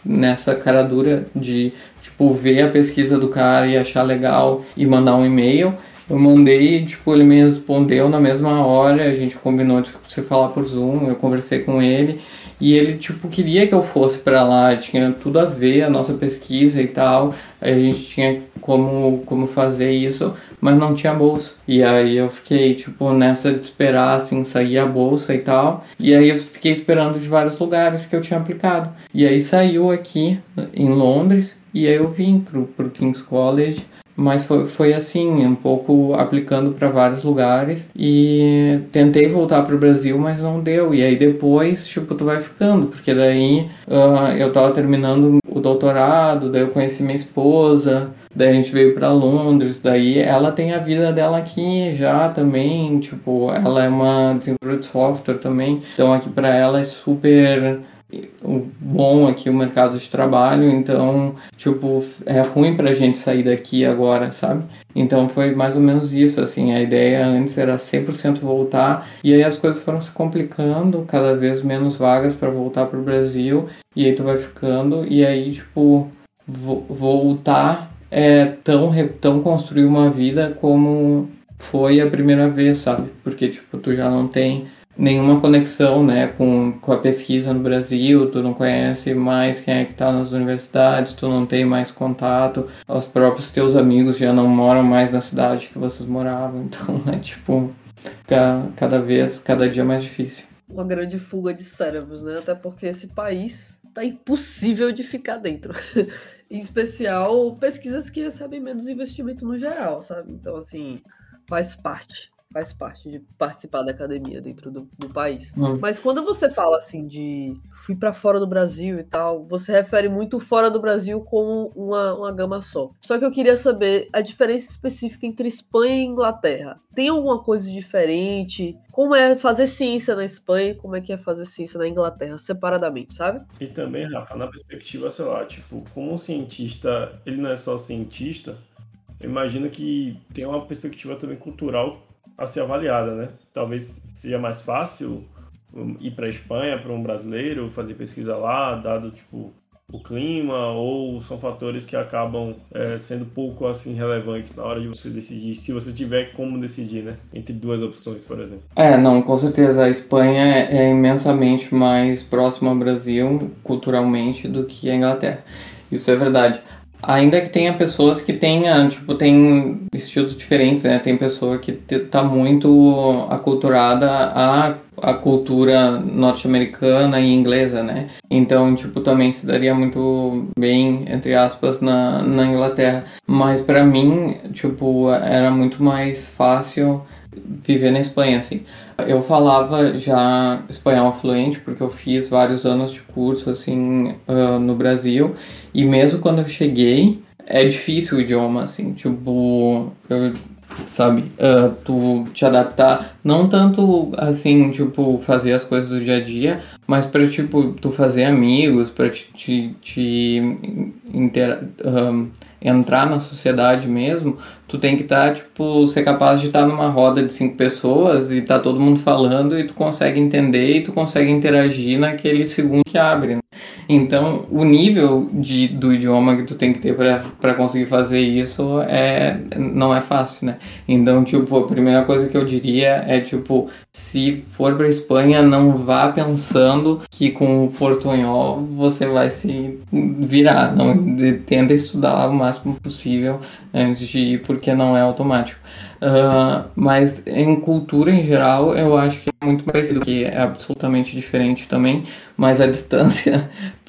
nessa cara dura de, tipo, ver a pesquisa do cara e achar legal e mandar um e-mail. Eu mandei, tipo, ele me respondeu na mesma hora, a gente combinou de se falar por Zoom, eu conversei com ele e ele, tipo, queria que eu fosse para lá, tinha tudo a ver a nossa pesquisa e tal. A gente tinha como, como fazer isso, mas não tinha bolsa. E aí eu fiquei, tipo, nessa de esperar, assim, sair a bolsa e tal. E aí eu fiquei esperando de vários lugares que eu tinha aplicado. E aí saiu aqui em Londres, e aí eu vim pro, pro King's College mas foi, foi assim, um pouco aplicando para vários lugares e tentei voltar para o Brasil, mas não deu. E aí depois, tipo, tu vai ficando, porque daí uh, eu tava terminando o doutorado, daí eu conheci minha esposa, daí a gente veio para Londres, daí ela tem a vida dela aqui já também, tipo, ela é uma desenvolvedora de software também, então aqui para ela é super bom aqui o mercado de trabalho, então, tipo, é ruim pra gente sair daqui agora, sabe? Então foi mais ou menos isso, assim, a ideia antes era 100% voltar, e aí as coisas foram se complicando, cada vez menos vagas para voltar pro Brasil, e aí tu vai ficando, e aí, tipo, vo voltar é tão, tão construir uma vida como foi a primeira vez, sabe? Porque, tipo, tu já não tem nenhuma conexão né, com, com a pesquisa no Brasil, tu não conhece mais quem é que está nas universidades, tu não tem mais contato, os próprios teus amigos já não moram mais na cidade que vocês moravam, (laughs) então é tipo, cada vez, cada dia mais difícil. Uma grande fuga de cérebros, né? Até porque esse país tá impossível de ficar dentro. (laughs) em especial pesquisas que recebem menos investimento no geral, sabe? Então, assim, faz parte faz parte de participar da academia dentro do, do país. Hum. Mas quando você fala assim de fui para fora do Brasil e tal, você refere muito fora do Brasil como uma, uma gama só. Só que eu queria saber a diferença específica entre Espanha e Inglaterra. Tem alguma coisa diferente? Como é fazer ciência na Espanha? Como é que é fazer ciência na Inglaterra, separadamente, sabe? E também, Rafa, na perspectiva, sei lá, tipo, como um cientista, ele não é só cientista, eu imagino que tem uma perspectiva também cultural a ser avaliada, né? Talvez seja mais fácil ir para a Espanha para um brasileiro fazer pesquisa lá, dado tipo o clima ou são fatores que acabam é, sendo pouco assim relevantes na hora de você decidir, se você tiver como decidir, né, entre duas opções, por exemplo. É, não, com certeza a Espanha é imensamente mais próxima ao Brasil culturalmente do que a Inglaterra. Isso é verdade. Ainda que tenha pessoas que tenha, tipo, tem estilos diferentes, né? Tem pessoa que tá muito aculturada a, a cultura norte-americana e inglesa, né? Então, tipo, também se daria muito bem, entre aspas, na, na Inglaterra. Mas para mim, tipo, era muito mais fácil viver na Espanha, assim. Eu falava já espanhol fluente, porque eu fiz vários anos de curso, assim, uh, no Brasil. E mesmo quando eu cheguei, é difícil o idioma, assim, tipo, eu, sabe, uh, tu te adaptar, não tanto, assim, tipo, fazer as coisas do dia a dia, mas para tipo, tu fazer amigos, para te, te, te inter, um, entrar na sociedade mesmo, tu tem que estar, tá, tipo, ser capaz de estar tá numa roda de cinco pessoas e tá todo mundo falando e tu consegue entender e tu consegue interagir naquele segundo que abre. Né? Então, o nível de, do idioma que tu tem que ter para conseguir fazer isso é, não é fácil, né? Então, tipo, a primeira coisa que eu diria é, tipo, se for para Espanha, não vá pensando que com o portunhol você vai se virar. Não, tenta estudar o máximo possível antes de ir, porque não é automático. Uh, mas em cultura em geral, eu acho que é muito parecido, que é absolutamente diferente também, mas a distância (laughs)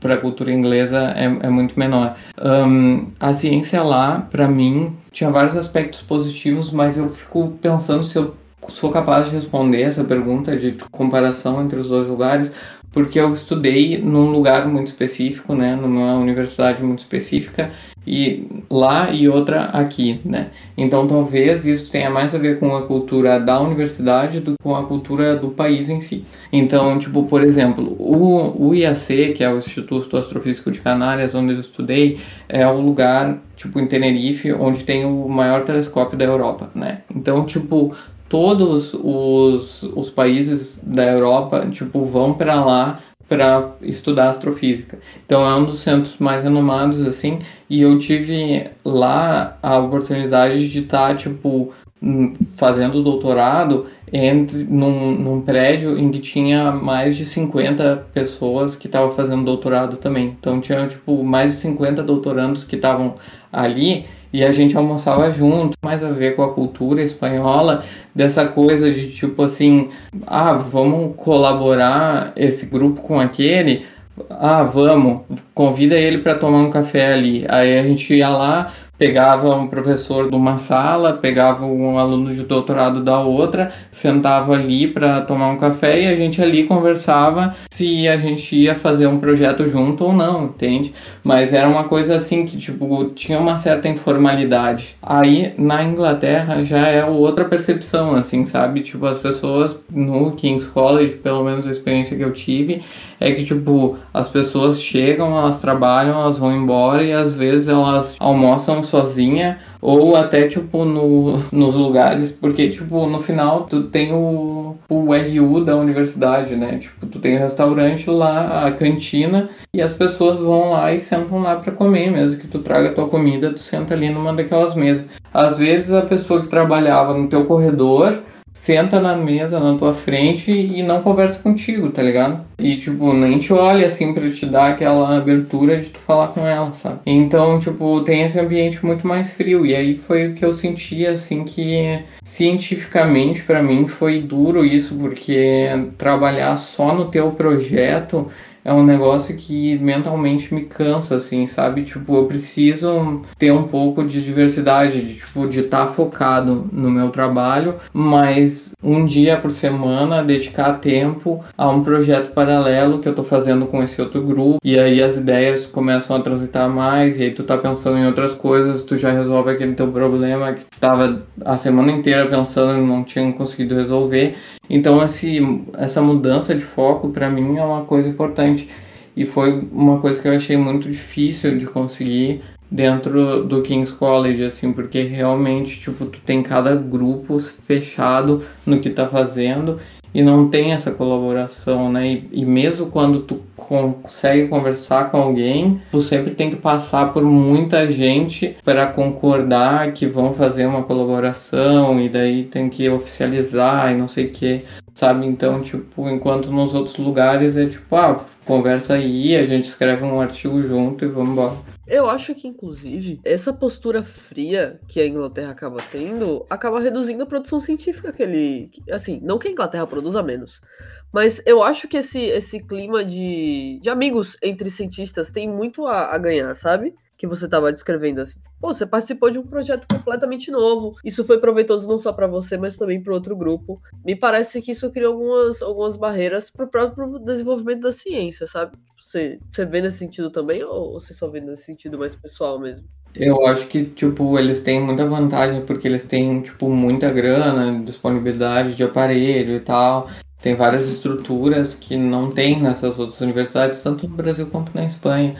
para a cultura inglesa é, é muito menor. Um, a ciência lá, para mim, tinha vários aspectos positivos, mas eu fico pensando se eu sou capaz de responder essa pergunta de comparação entre os dois lugares, porque eu estudei num lugar muito específico, né, numa universidade muito específica, e lá e outra aqui, né? Então talvez isso tenha mais a ver com a cultura da universidade do que com a cultura do país em si. Então, tipo, por exemplo, o, o IAC, que é o Instituto Astrofísico de Canárias, onde eu estudei, é o lugar, tipo, em Tenerife, onde tem o maior telescópio da Europa, né? Então, tipo, todos os, os países da Europa, tipo, vão para lá para estudar astrofísica. Então é um dos centros mais renomados assim, e eu tive lá a oportunidade de estar tá, tipo hum, fazendo doutorado entre num, num prédio em que tinha mais de 50 pessoas que estavam fazendo doutorado também. Então tinha tipo mais de 50 doutorandos que estavam ali e a gente almoçava junto, mais a ver com a cultura espanhola, dessa coisa de tipo assim, ah, vamos colaborar esse grupo com aquele, ah, vamos, convida ele para tomar um café ali. Aí a gente ia lá, pegava um professor de uma sala, pegava um aluno de doutorado da outra, sentava ali para tomar um café e a gente ali conversava se a gente ia fazer um projeto junto ou não, entende? Mas era uma coisa assim que tipo tinha uma certa informalidade. Aí na Inglaterra já é outra percepção assim, sabe? Tipo as pessoas no King's College, pelo menos a experiência que eu tive, é que tipo as pessoas chegam, elas trabalham, elas vão embora e às vezes elas almoçam sozinha ou até tipo no, nos lugares, porque tipo no final tu tem o, o RU da universidade, né? Tipo, tu tem o restaurante lá, a cantina e as pessoas vão lá e sentam lá para comer, mesmo que tu traga tua comida, tu senta ali numa daquelas mesas. Às vezes a pessoa que trabalhava no teu corredor senta na mesa na tua frente e não conversa contigo, tá ligado? E, tipo, nem te olha assim pra te dar aquela abertura de tu falar com ela, sabe? Então, tipo, tem esse ambiente muito mais frio. E aí foi o que eu senti, assim, que cientificamente para mim foi duro isso, porque trabalhar só no teu projeto é um negócio que mentalmente me cansa, assim, sabe? Tipo, eu preciso ter um pouco de diversidade, de, tipo, de estar tá focado no meu trabalho, mas um dia por semana dedicar tempo a um projeto paralelo que eu tô fazendo com esse outro grupo, e aí as ideias começam a transitar mais, e aí tu tá pensando em outras coisas, tu já resolve aquele teu problema que tu tava a semana inteira pensando e não tinha conseguido resolver, então, esse, essa mudança de foco para mim é uma coisa importante. E foi uma coisa que eu achei muito difícil de conseguir dentro do King's College, assim, porque realmente, tipo, tu tem cada grupo fechado no que tá fazendo e não tem essa colaboração, né? E, e, mesmo quando tu consegue conversar com alguém, tu sempre tem que passar por muita gente para concordar que vão fazer uma colaboração e daí tem que oficializar e não sei o que, sabe? Então, tipo, enquanto nos outros lugares é tipo, ah, conversa aí, a gente escreve um artigo junto e vamos embora. Eu acho que, inclusive, essa postura fria que a Inglaterra acaba tendo acaba reduzindo a produção científica que ele. Assim, não que a Inglaterra produza menos, mas eu acho que esse, esse clima de, de amigos entre cientistas tem muito a, a ganhar, sabe? que você estava descrevendo assim. Pô, você participou de um projeto completamente novo. Isso foi proveitoso não só para você, mas também para outro grupo. Me parece que isso criou algumas, algumas barreiras para o próprio desenvolvimento da ciência, sabe? Você, vê nesse sentido também ou você só vê nesse sentido mais pessoal mesmo? Eu acho que, tipo, eles têm muita vantagem porque eles têm, tipo, muita grana, disponibilidade de aparelho e tal. Tem várias estruturas que não tem nessas outras universidades, tanto no Brasil quanto na Espanha.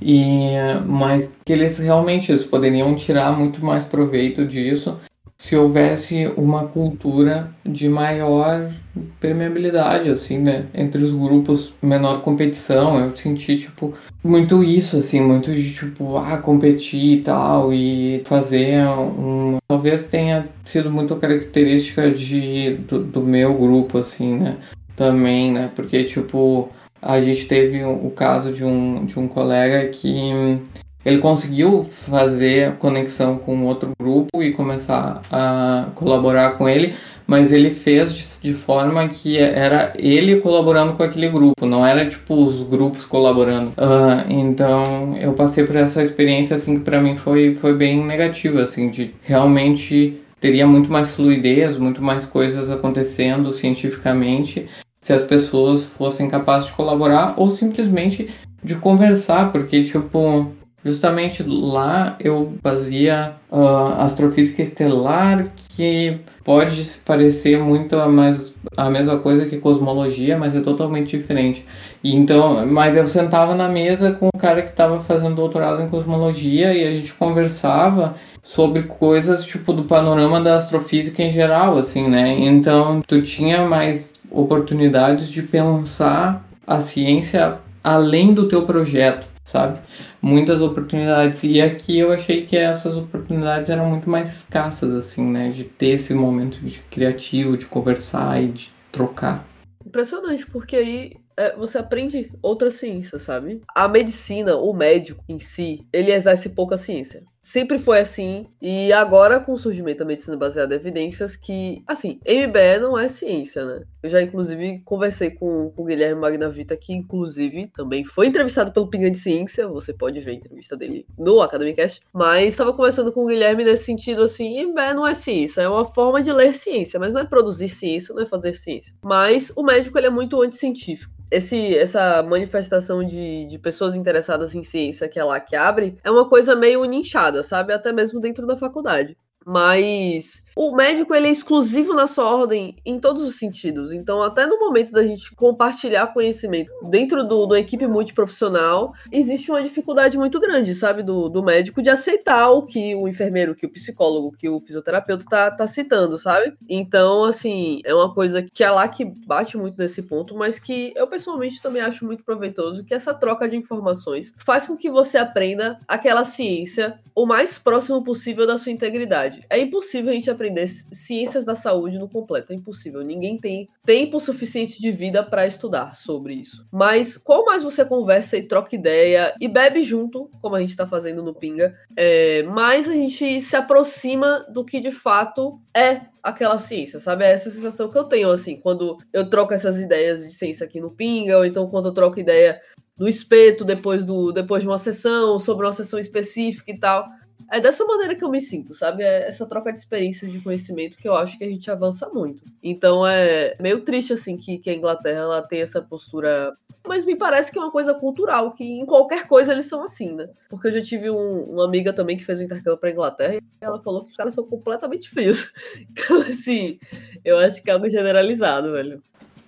E, mas que eles realmente eles poderiam tirar muito mais proveito disso se houvesse uma cultura de maior permeabilidade, assim, né? Entre os grupos, menor competição. Eu senti, tipo, muito isso, assim, muito de, tipo, ah, competir e tal, e fazer um. Talvez tenha sido muito característica de, do, do meu grupo, assim, né? Também, né? Porque, tipo a gente teve o caso de um, de um colega que ele conseguiu fazer conexão com outro grupo e começar a colaborar com ele, mas ele fez de, forma que era ele colaborando com aquele grupo, não era tipo os grupos colaborando. Uh, então eu passei por essa experiência assim que para mim foi, foi bem negativa, assim, de realmente teria muito mais fluidez, muito mais coisas acontecendo cientificamente se as pessoas fossem capazes de colaborar ou simplesmente de conversar, porque, tipo, justamente lá eu fazia uh, astrofísica estelar, que pode parecer muito a, mais, a mesma coisa que cosmologia, mas é totalmente diferente. E então, mas eu sentava na mesa com o cara que estava fazendo doutorado em cosmologia e a gente conversava sobre coisas tipo do panorama da astrofísica em geral, assim, né? Então, tu tinha mais oportunidades de pensar a ciência além do teu projeto, sabe? Muitas oportunidades. E aqui eu achei que essas oportunidades eram muito mais escassas, assim, né? De ter esse momento de criativo, de conversar e de trocar. Impressionante, porque aí é, você aprende outras ciências, sabe? A medicina, o médico em si, ele exerce pouca ciência. Sempre foi assim, e agora com o surgimento da medicina baseada em evidências, que, assim, MBE não é ciência, né? Eu já, inclusive, conversei com, com o Guilherme Magnavita, que, inclusive, também foi entrevistado pelo Pinga de Ciência, você pode ver a entrevista dele no Academicast, mas estava conversando com o Guilherme nesse sentido, assim, MBE não é ciência, é uma forma de ler ciência, mas não é produzir ciência, não é fazer ciência. Mas o médico, ele é muito anticientífico esse, essa manifestação de, de pessoas interessadas em ciência que é lá que abre é uma coisa meio nichada, sabe? Até mesmo dentro da faculdade. Mas o médico ele é exclusivo na sua ordem em todos os sentidos. Então, até no momento da gente compartilhar conhecimento dentro do, do equipe multiprofissional, existe uma dificuldade muito grande, sabe, do, do médico de aceitar o que o enfermeiro, que o psicólogo, que o fisioterapeuta tá, tá citando, sabe? Então, assim, é uma coisa que é lá que bate muito nesse ponto, mas que eu pessoalmente também acho muito proveitoso, que essa troca de informações faz com que você aprenda aquela ciência o mais próximo possível da sua integridade. É impossível a gente aprender aprender ciências da saúde no completo. É impossível. Ninguém tem tempo suficiente de vida para estudar sobre isso. Mas qual mais você conversa e troca ideia e bebe junto, como a gente está fazendo no Pinga, é, mais a gente se aproxima do que de fato é aquela ciência, sabe? É essa sensação que eu tenho, assim, quando eu troco essas ideias de ciência aqui no Pinga, ou então quando eu troco ideia no espeto depois, do, depois de uma sessão, sobre uma sessão específica e tal. É dessa maneira que eu me sinto, sabe? É essa troca de experiências de conhecimento que eu acho que a gente avança muito. Então é meio triste, assim, que, que a Inglaterra ela tem essa postura. Mas me parece que é uma coisa cultural, que em qualquer coisa eles são assim, né? Porque eu já tive um, uma amiga também que fez um intercâmbio pra Inglaterra e ela falou que os caras são completamente frios. (laughs) Então, assim, eu acho que é algo generalizado, velho.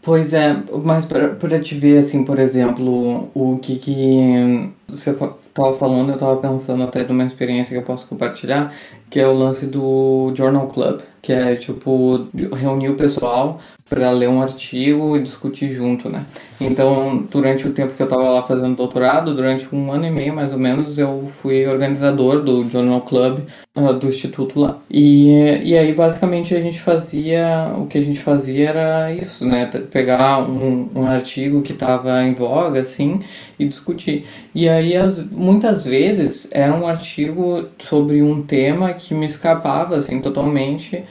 Pois é, mas para te ver, assim, por exemplo, o que que você estava falando, eu estava pensando até de uma experiência que eu posso compartilhar, que é o lance do Journal Club, que é, tipo, reunir o pessoal para ler um artigo e discutir junto, né? Então, durante o tempo que eu estava lá fazendo doutorado, durante um ano e meio mais ou menos, eu fui organizador do Journal Club uh, do instituto lá. E, e aí, basicamente, a gente fazia, o que a gente fazia era isso, né? Pegar um, um artigo que estava em voga, assim, e discutir. E aí, as, muitas vezes, era um artigo sobre um tema que me escapava, assim, totalmente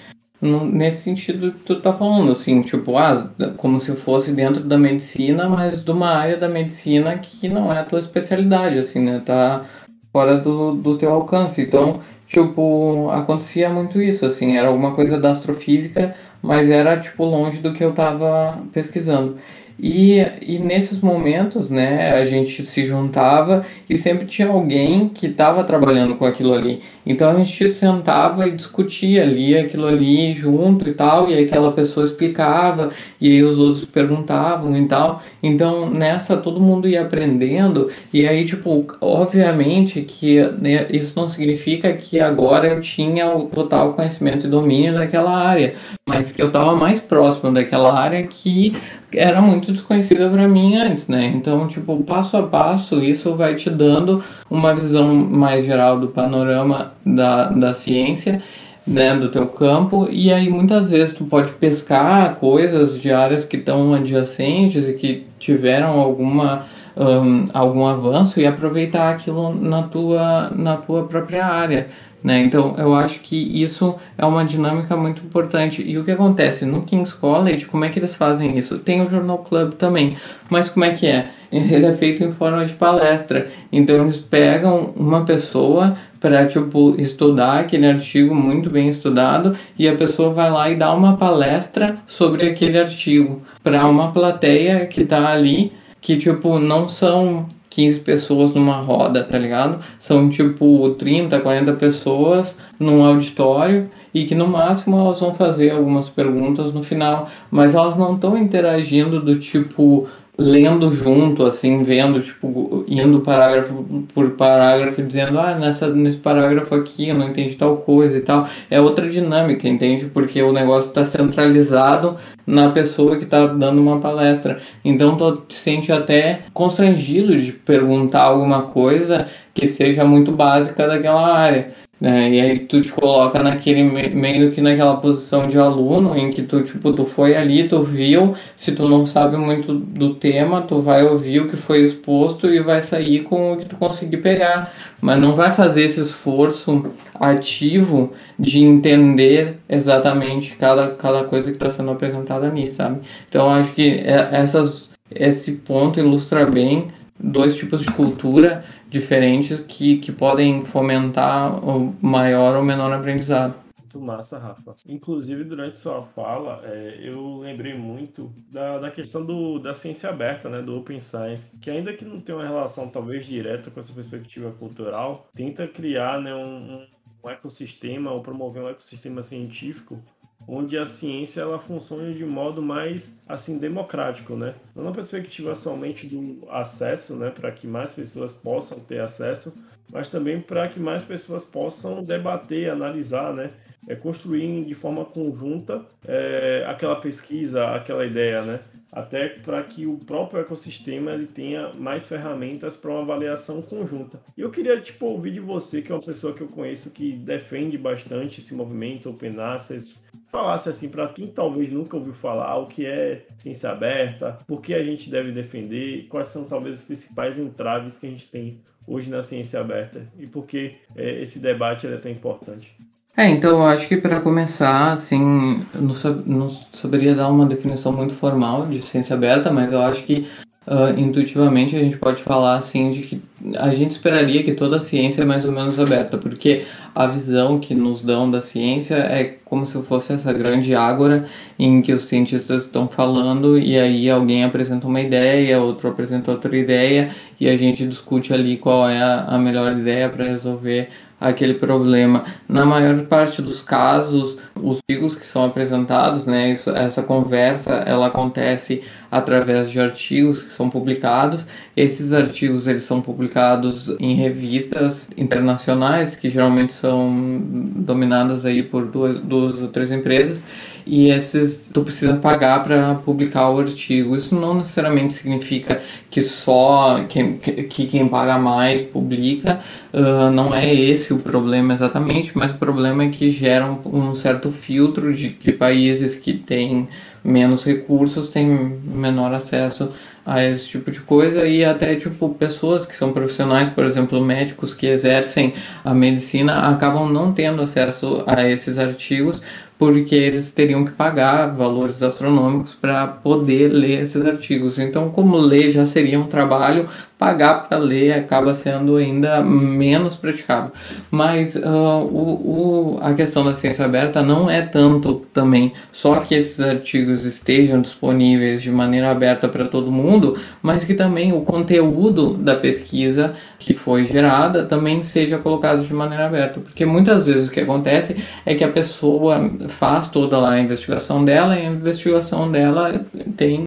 nesse sentido que tu tá falando, assim, tipo, ah, como se fosse dentro da medicina, mas de uma área da medicina que não é a tua especialidade, assim, né? Tá fora do, do teu alcance. Então, tipo, acontecia muito isso, assim, era alguma coisa da astrofísica, mas era, tipo, longe do que eu tava pesquisando. E, e nesses momentos, né, a gente se juntava e sempre tinha alguém que estava trabalhando com aquilo ali. Então a gente sentava e discutia ali aquilo ali junto e tal, e aquela pessoa explicava, e aí os outros perguntavam e tal. Então nessa todo mundo ia aprendendo, e aí, tipo, obviamente que né, isso não significa que agora eu tinha o total conhecimento e domínio daquela área, mas que eu estava mais próximo daquela área que era muito desconhecida para mim antes, né? Então, tipo, passo a passo, isso vai te dando uma visão mais geral do panorama da, da ciência, né, do teu campo, e aí muitas vezes tu pode pescar coisas de áreas que estão adjacentes e que tiveram alguma um, algum avanço e aproveitar aquilo na tua, na tua própria área. Né? Então, eu acho que isso é uma dinâmica muito importante. E o que acontece no King's College, como é que eles fazem isso? Tem o Journal Club também, mas como é que é? Ele é feito em forma de palestra. Então, eles pegam uma pessoa para tipo estudar aquele artigo muito bem estudado e a pessoa vai lá e dá uma palestra sobre aquele artigo para uma plateia que está ali que tipo não são 15 pessoas numa roda, tá ligado? São tipo 30, 40 pessoas num auditório e que no máximo elas vão fazer algumas perguntas no final, mas elas não estão interagindo do tipo lendo junto, assim, vendo, tipo, indo parágrafo por parágrafo, dizendo, ah, nessa, nesse parágrafo aqui eu não entendi tal coisa e tal. É outra dinâmica, entende? Porque o negócio está centralizado na pessoa que está dando uma palestra. Então tu te sente até constrangido de perguntar alguma coisa que seja muito básica daquela área. Né? E aí tu te coloca naquele meio que naquela posição de aluno em que tu tipo tu foi ali, tu viu, se tu não sabe muito do tema, tu vai ouvir o que foi exposto e vai sair com o que tu conseguir pegar, mas não vai fazer esse esforço ativo de entender exatamente cada, cada coisa que está sendo apresentada ali, sabe? Então acho que é, essas, esse ponto ilustra bem dois tipos de cultura diferentes que, que podem fomentar o maior ou menor aprendizado. Muito massa, Rafa. Inclusive, durante sua fala, é, eu lembrei muito da, da questão do, da ciência aberta, né, do Open Science, que ainda que não tenha uma relação talvez direta com essa perspectiva cultural, tenta criar né, um, um ecossistema ou promover um ecossistema científico onde a ciência ela funciona de modo mais assim democrático, né? Não na perspectiva somente do acesso, né, para que mais pessoas possam ter acesso, mas também para que mais pessoas possam debater, analisar, né, é, construir de forma conjunta é, aquela pesquisa, aquela ideia, né? Até para que o próprio ecossistema ele tenha mais ferramentas para uma avaliação conjunta. E eu queria tipo ouvir de você, que é uma pessoa que eu conheço que defende bastante esse movimento Open Access, falasse assim para quem talvez nunca ouviu falar o que é ciência aberta, por que a gente deve defender, quais são talvez os principais entraves que a gente tem hoje na ciência aberta e por que é, esse debate é tão importante. É, então eu acho que para começar, assim, não, não saberia dar uma definição muito formal de ciência aberta, mas eu acho que uh, intuitivamente a gente pode falar assim de que a gente esperaria que toda a ciência é mais ou menos aberta, porque a visão que nos dão da ciência é como se fosse essa grande ágora em que os cientistas estão falando e aí alguém apresenta uma ideia, outro apresenta outra ideia e a gente discute ali qual é a, a melhor ideia para resolver aquele problema. Na maior parte dos casos, os artigos que são apresentados, né, isso, essa conversa, ela acontece através de artigos que são publicados. Esses artigos eles são publicados em revistas internacionais que geralmente são dominadas aí por duas, duas ou três empresas e esses tu precisa pagar para publicar o artigo. Isso não necessariamente significa que só quem, que quem paga mais publica, uh, não é esse o problema exatamente, mas o problema é que gera um, um certo filtro de que países que têm menos recursos têm menor acesso a esse tipo de coisa e até tipo pessoas que são profissionais, por exemplo, médicos que exercem a medicina acabam não tendo acesso a esses artigos porque eles teriam que pagar valores astronômicos para poder ler esses artigos. Então, como ler já seria um trabalho, pagar para ler acaba sendo ainda menos praticável. Mas uh, o, o, a questão da ciência aberta não é tanto também só que esses artigos estejam disponíveis de maneira aberta para todo mundo, mas que também o conteúdo da pesquisa que foi gerada também seja colocado de maneira aberta. Porque muitas vezes o que acontece é que a pessoa faz toda lá a investigação dela e a investigação dela tem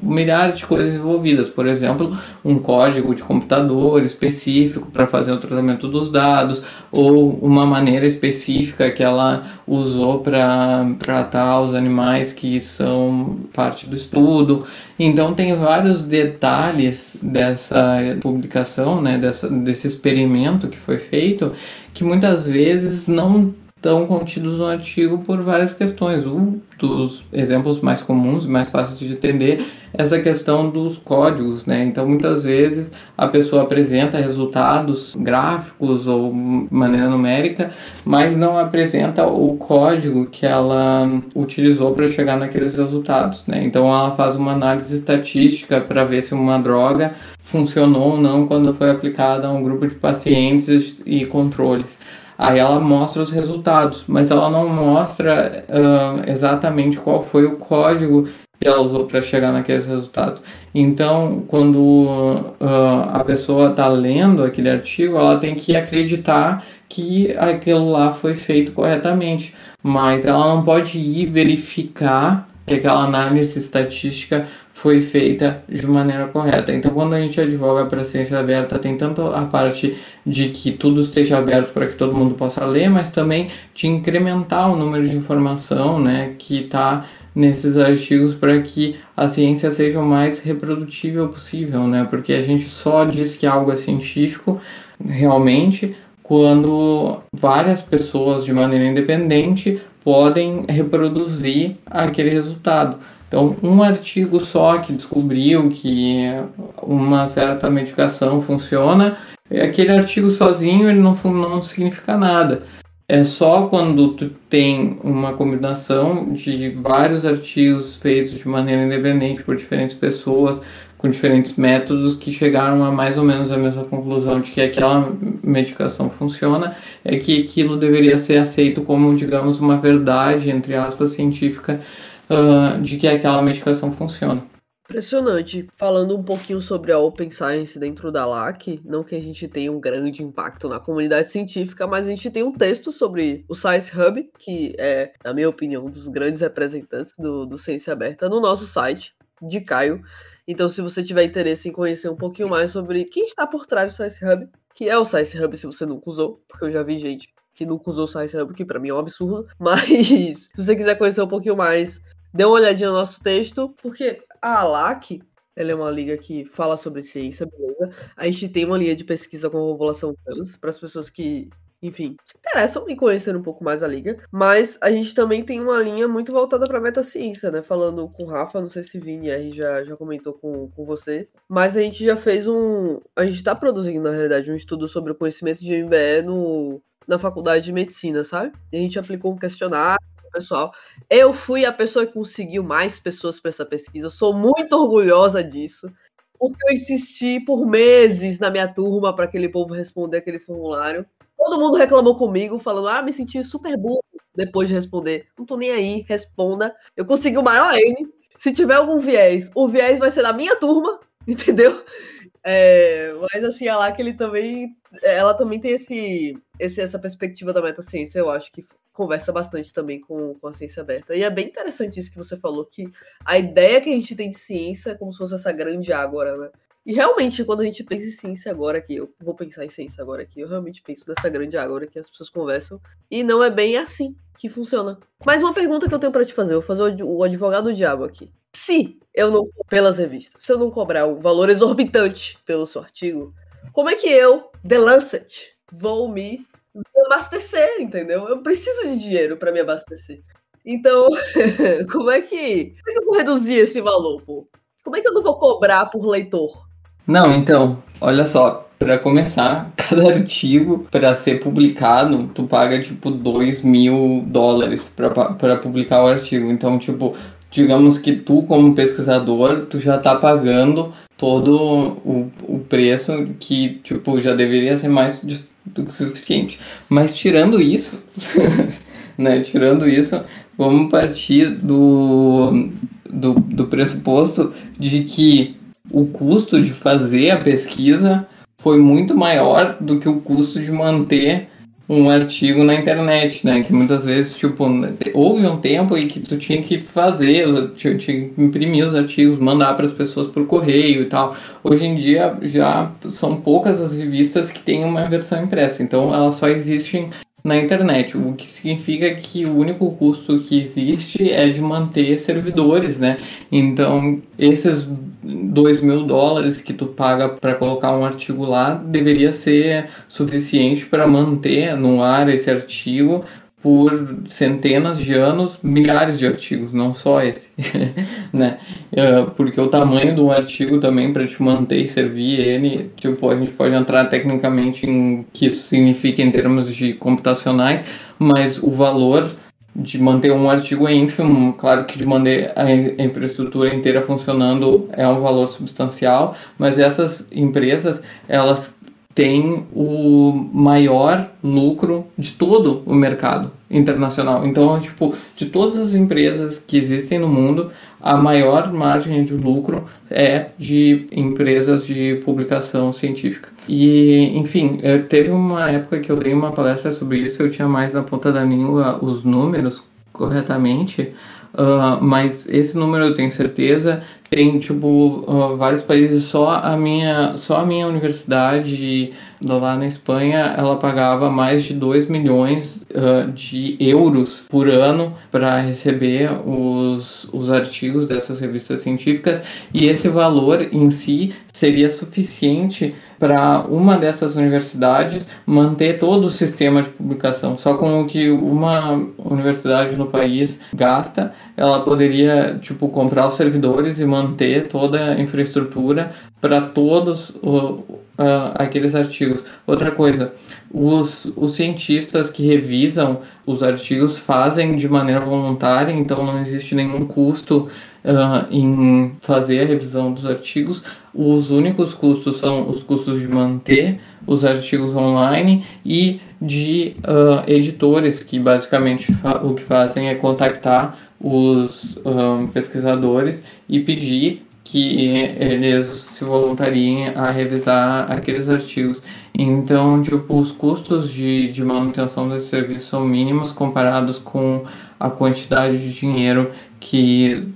milhares de coisas envolvidas. Por exemplo, um código código de computador específico para fazer o tratamento dos dados, ou uma maneira específica que ela usou para tratar os animais que são parte do estudo. Então tem vários detalhes dessa publicação, né, dessa, desse experimento que foi feito, que muitas vezes não estão contidos no artigo por várias questões. Um dos exemplos mais comuns e mais fáceis de entender é essa questão dos códigos, né? Então, muitas vezes a pessoa apresenta resultados gráficos ou maneira numérica, mas não apresenta o código que ela utilizou para chegar naqueles resultados, né? Então, ela faz uma análise estatística para ver se uma droga funcionou ou não quando foi aplicada a um grupo de pacientes e controles. Aí ela mostra os resultados, mas ela não mostra uh, exatamente qual foi o código que ela usou para chegar naqueles resultados. Então, quando uh, a pessoa está lendo aquele artigo, ela tem que acreditar que aquilo lá foi feito corretamente, mas ela não pode ir verificar que aquela análise estatística foi feita de maneira correta. Então, quando a gente advoga para a ciência aberta, tem tanto a parte de que tudo esteja aberto para que todo mundo possa ler, mas também de incrementar o número de informação né, que está nesses artigos para que a ciência seja o mais reprodutível possível, né? Porque a gente só diz que algo é científico realmente quando várias pessoas de maneira independente podem reproduzir aquele resultado. Então, um artigo só que descobriu que uma certa medicação funciona, aquele artigo sozinho ele não, não significa nada. É só quando tu tem uma combinação de vários artigos feitos de maneira independente por diferentes pessoas, com diferentes métodos, que chegaram a mais ou menos a mesma conclusão de que aquela medicação funciona, é que aquilo deveria ser aceito como, digamos, uma verdade, entre aspas, científica uh, de que aquela medicação funciona. Impressionante. Falando um pouquinho sobre a Open Science dentro da LAC, não que a gente tenha um grande impacto na comunidade científica, mas a gente tem um texto sobre o Science Hub, que é, na minha opinião, um dos grandes representantes do, do Ciência Aberta, no nosso site, de Caio. Então, se você tiver interesse em conhecer um pouquinho mais sobre quem está por trás do Science Hub, que é o Science Hub se você nunca usou, porque eu já vi gente que nunca usou o Science Hub, que para mim é um absurdo, (laughs) mas se você quiser conhecer um pouquinho mais dê uma olhadinha no nosso texto, porque a ALAC, ela é uma liga que fala sobre ciência, beleza? A gente tem uma linha de pesquisa com a população trans, para as pessoas que, enfim, se interessam em conhecer um pouco mais a liga, mas a gente também tem uma linha muito voltada para metaciência, né? Falando com o Rafa, não sei se Vini aí já, já comentou com, com você, mas a gente já fez um. A gente está produzindo, na realidade, um estudo sobre o conhecimento de MBE no, na faculdade de medicina, sabe? E a gente aplicou um questionário pessoal. Eu fui a pessoa que conseguiu mais pessoas para essa pesquisa. Eu sou muito orgulhosa disso. Porque eu insisti por meses na minha turma para aquele povo responder aquele formulário. Todo mundo reclamou comigo, falando: ah, me senti super burro depois de responder. Não tô nem aí, responda. Eu consegui o maior N. Se tiver algum viés, o viés vai ser da minha turma, (laughs) entendeu? É, mas assim, a que ele também. Ela também tem esse, esse, essa perspectiva da metaciência, eu acho que conversa bastante também com, com a ciência aberta. E é bem interessante isso que você falou, que a ideia que a gente tem de ciência é como se fosse essa grande ágora, né? E realmente, quando a gente pensa em ciência agora aqui, eu vou pensar em ciência agora aqui, eu realmente penso nessa grande ágora que as pessoas conversam. E não é bem assim que funciona. Mas uma pergunta que eu tenho para te fazer, eu vou fazer o advogado do diabo aqui. Se eu não, pelas revistas, se eu não cobrar um valor exorbitante pelo seu artigo, como é que eu, The Lancet, vou me abastecer, entendeu? Eu preciso de dinheiro para me abastecer. Então, (laughs) como é que. Como é que eu vou reduzir esse valor, pô? Como é que eu não vou cobrar por leitor? Não, então, olha só, para começar, (laughs) cada artigo para ser publicado, tu paga tipo 2 mil dólares para publicar o artigo. Então, tipo, digamos que tu, como pesquisador, tu já tá pagando todo o, o preço que, tipo, já deveria ser mais do que suficiente. Mas tirando isso, (laughs) né, tirando isso, vamos partir do, do, do pressuposto de que o custo de fazer a pesquisa foi muito maior do que o custo de manter um artigo na internet, né? Que muitas vezes, tipo, houve um tempo em que tu tinha que fazer, tinha, que imprimir os artigos, mandar para as pessoas por correio e tal. Hoje em dia já são poucas as revistas que têm uma versão impressa, então elas só existem na internet, o que significa que o único custo que existe é de manter servidores, né? Então, esses 2 mil dólares que tu paga para colocar um artigo lá deveria ser suficiente para manter no ar esse artigo por centenas de anos, milhares de artigos, não só esse, (laughs) né? Uh, porque o tamanho de um artigo também para te manter e servir ele, tipo, a gente pode entrar tecnicamente em que isso significa em termos de computacionais, mas o valor de manter um artigo é ínfimo, claro que de manter a infraestrutura inteira funcionando é um valor substancial, mas essas empresas, elas tem o maior lucro de todo o mercado internacional. Então, tipo, de todas as empresas que existem no mundo, a maior margem de lucro é de empresas de publicação científica. E, enfim, teve uma época que eu dei uma palestra sobre isso, eu tinha mais na ponta da língua os números corretamente, uh, mas esse número eu tenho certeza. Tem tipo uh, vários países. Só a minha só a minha universidade lá na Espanha ela pagava mais de 2 milhões uh, de euros por ano para receber os, os artigos dessas revistas científicas. E esse valor em si seria suficiente para uma dessas universidades manter todo o sistema de publicação. Só com o que uma universidade no país gasta, ela poderia tipo comprar os servidores e manter toda a infraestrutura para todos uh, aqueles artigos. Outra coisa, os, os cientistas que revisam os artigos fazem de maneira voluntária, então não existe nenhum custo uh, em fazer a revisão dos artigos. Os únicos custos são os custos de manter os artigos online e de uh, editores, que basicamente o que fazem é contactar os uh, pesquisadores e pedir que eles se voluntariem a revisar aqueles artigos. Então, tipo, os custos de, de manutenção desse serviço são mínimos comparados com a quantidade de dinheiro que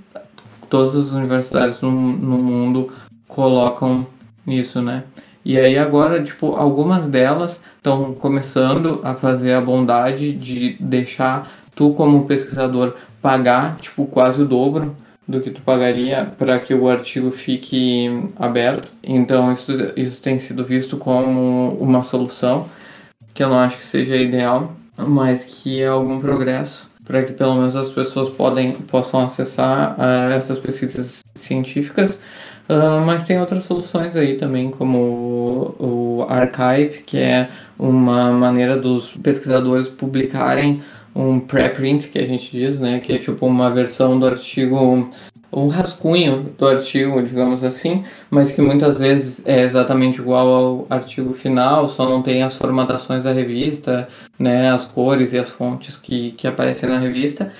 todas as universidades no, no mundo colocam nisso, né? E aí agora, tipo, algumas delas estão começando a fazer a bondade de deixar tu como pesquisador pagar, tipo, quase o dobro do que tu pagaria para que o artigo fique aberto. Então isso, isso tem sido visto como uma solução que eu não acho que seja ideal, mas que é algum progresso para que pelo menos as pessoas podem, possam acessar uh, essas pesquisas científicas. Uh, mas tem outras soluções aí também, como o, o Archive, que é uma maneira dos pesquisadores publicarem um preprint, que a gente diz, né, que é tipo uma versão do artigo um rascunho do artigo, digamos assim, mas que muitas vezes é exatamente igual ao artigo final, só não tem as formatações da revista, né, as cores e as fontes que, que aparecem na revista,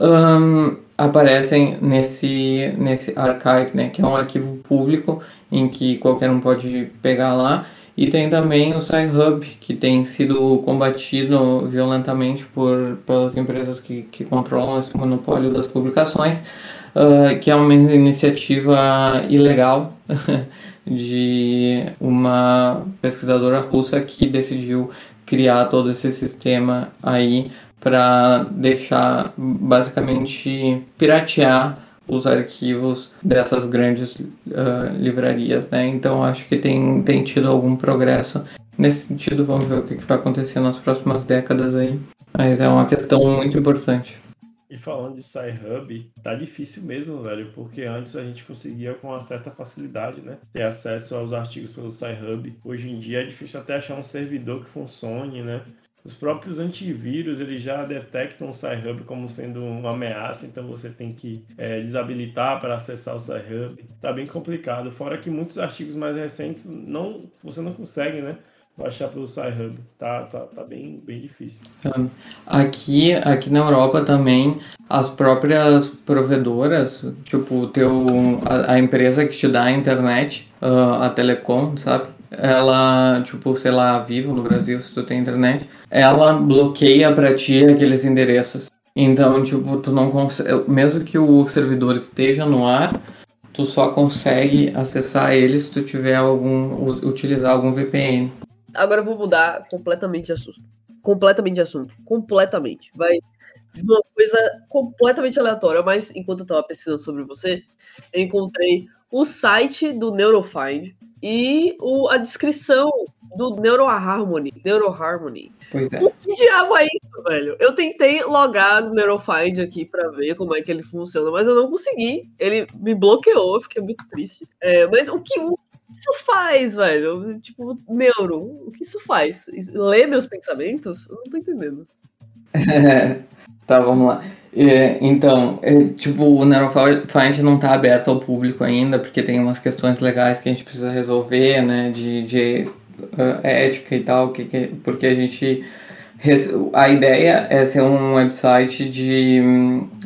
um, aparecem nesse, nesse archive, né, que é um arquivo público em que qualquer um pode pegar lá, e tem também o Sci-Hub, que tem sido combatido violentamente por, pelas empresas que, que controlam esse monopólio das publicações, uh, que é uma iniciativa ilegal (laughs) de uma pesquisadora russa que decidiu criar todo esse sistema aí para deixar basicamente piratear os arquivos dessas grandes uh, livrarias, né? Então acho que tem, tem tido algum progresso nesse sentido. Vamos ver o que, que vai acontecer nas próximas décadas aí. Mas é uma questão muito importante. E falando de Sci-Hub, tá difícil mesmo, velho, porque antes a gente conseguia com uma certa facilidade, né, ter acesso aos artigos pelo Sci-Hub. Hoje em dia é difícil até achar um servidor que funcione, né? Os próprios antivírus eles já detectam o Sci-Hub como sendo uma ameaça, então você tem que é, desabilitar para acessar o Sci-Hub. Tá bem complicado. Fora que muitos artigos mais recentes não, você não consegue, né? baixar pelo Sci-Hub. Tá, tá, tá bem, bem difícil. Aqui, aqui na Europa também, as próprias provedoras, tipo teu, a, a empresa que te dá a internet, uh, a Telecom, sabe? Ela, tipo, sei lá, Vivo no Brasil, se tu tem internet, ela bloqueia para ti aqueles endereços. Então, tipo, tu não consegue, mesmo que o servidor esteja no ar, tu só consegue acessar ele se tu tiver algum, utilizar algum VPN. Agora eu vou mudar completamente de assunto. Completamente de assunto. Completamente. Vai uma coisa completamente aleatória, mas enquanto eu tava pesquisando sobre você, eu encontrei o site do Neurofind e o, a descrição, do NeuroHarmony. NeuroHarmony. Pois é. O que diabo é isso, velho? Eu tentei logar no Neurofind aqui pra ver como é que ele funciona, mas eu não consegui. Ele me bloqueou, fiquei muito triste. É, mas o que o que isso faz, velho? Tipo, neuro, o que isso faz? Lê meus pensamentos? Eu não tô entendendo. (laughs) tá, vamos lá. É, então, é, tipo, o Neurofind não está aberto ao público ainda, porque tem umas questões legais que a gente precisa resolver, né, de, de uh, ética e tal, que, que, porque a gente... A ideia é ser um website de,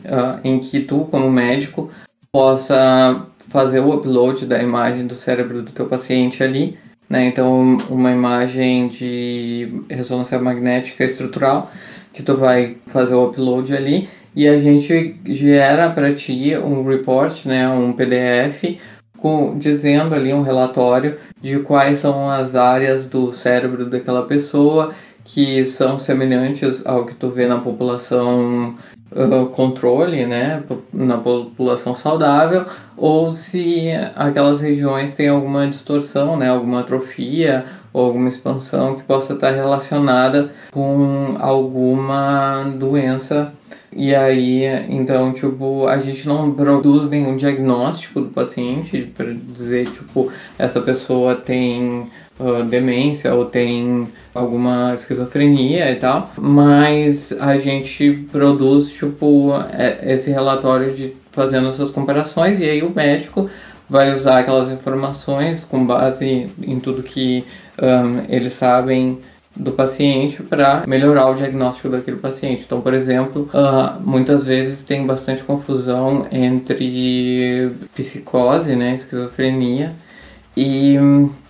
uh, em que tu, como médico, possa fazer o upload da imagem do cérebro do teu paciente ali, né, então uma imagem de ressonância magnética estrutural, que tu vai fazer o upload ali, e a gente gera para ti um report, né, um PDF com, dizendo ali um relatório de quais são as áreas do cérebro daquela pessoa que são semelhantes ao que tu vê na população uh, controle, né, na população saudável, ou se aquelas regiões têm alguma distorção, né, alguma atrofia ou alguma expansão que possa estar relacionada com alguma doença e aí, então, tipo, a gente não produz nenhum diagnóstico do paciente para dizer, tipo, essa pessoa tem uh, demência ou tem alguma esquizofrenia e tal, mas a gente produz, tipo, é, esse relatório de fazendo essas comparações e aí o médico vai usar aquelas informações com base em tudo que um, eles sabem do paciente para melhorar o diagnóstico daquele paciente. Então, por exemplo, uh, muitas vezes tem bastante confusão entre psicose, né, esquizofrenia e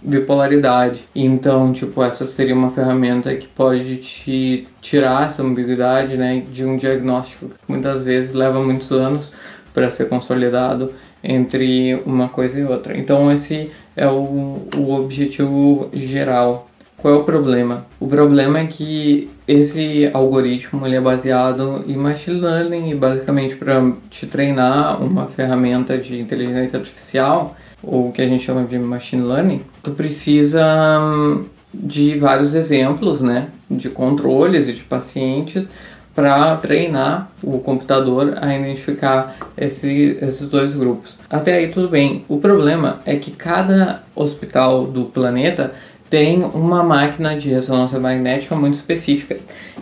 bipolaridade. Então, tipo, essa seria uma ferramenta que pode te tirar essa ambiguidade, né, de um diagnóstico que muitas vezes leva muitos anos para ser consolidado entre uma coisa e outra. Então, esse é o, o objetivo geral qual é o problema? O problema é que esse algoritmo ele é baseado em machine learning e basicamente para te treinar uma ferramenta de inteligência artificial, ou o que a gente chama de machine learning, tu precisa hum, de vários exemplos, né, de controles e de pacientes para treinar o computador a identificar esse, esses dois grupos. Até aí tudo bem. O problema é que cada hospital do planeta tem uma máquina de ressonância magnética muito específica,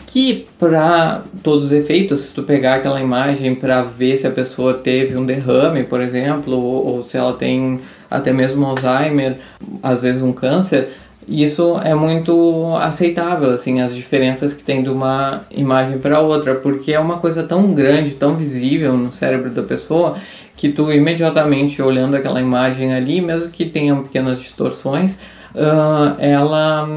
que para todos os efeitos, se tu pegar aquela imagem para ver se a pessoa teve um derrame, por exemplo, ou, ou, se ela tem até mesmo Alzheimer, às vezes um câncer, isso é muito aceitável, assim, as diferenças que tem de uma imagem para outra, porque é uma coisa tão grande, tão visível no cérebro da pessoa, que tu imediatamente olhando aquela imagem ali, mesmo que tenha pequenas distorções, uh, ela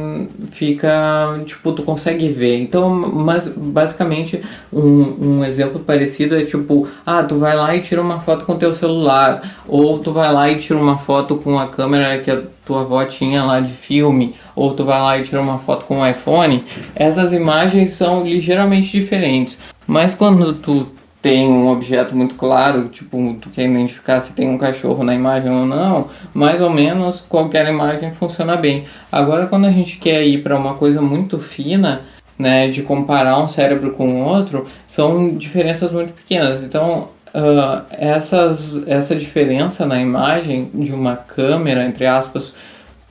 fica, tipo, tu consegue ver. Então, mas basicamente um, um exemplo parecido é tipo, ah, tu vai lá e tira uma foto com teu celular, ou tu vai lá e tira uma foto com a câmera que a tua avó tinha lá de filme, ou tu vai lá e tira uma foto com o iPhone, essas imagens são ligeiramente diferentes. Mas quando tu tem um objeto muito claro, tipo, tu quer identificar se tem um cachorro na imagem ou não, mais ou menos qualquer imagem funciona bem. Agora, quando a gente quer ir para uma coisa muito fina, né, de comparar um cérebro com outro, são diferenças muito pequenas. Então, uh, essas, essa diferença na imagem de uma câmera, entre aspas,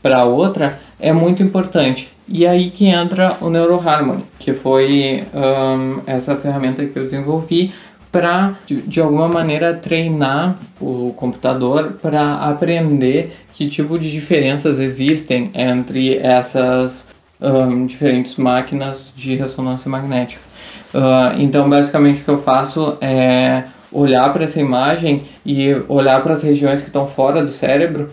para outra, é muito importante. E aí que entra o NeuroHarmony, que foi um, essa ferramenta que eu desenvolvi para, de, de, alguma maneira, treinar o computador para aprender que tipo de diferenças existem entre essas um, diferentes máquinas de ressonância magnética. Uh, então, basicamente, o que eu faço é olhar para essa imagem e olhar para as regiões que estão fora do cérebro,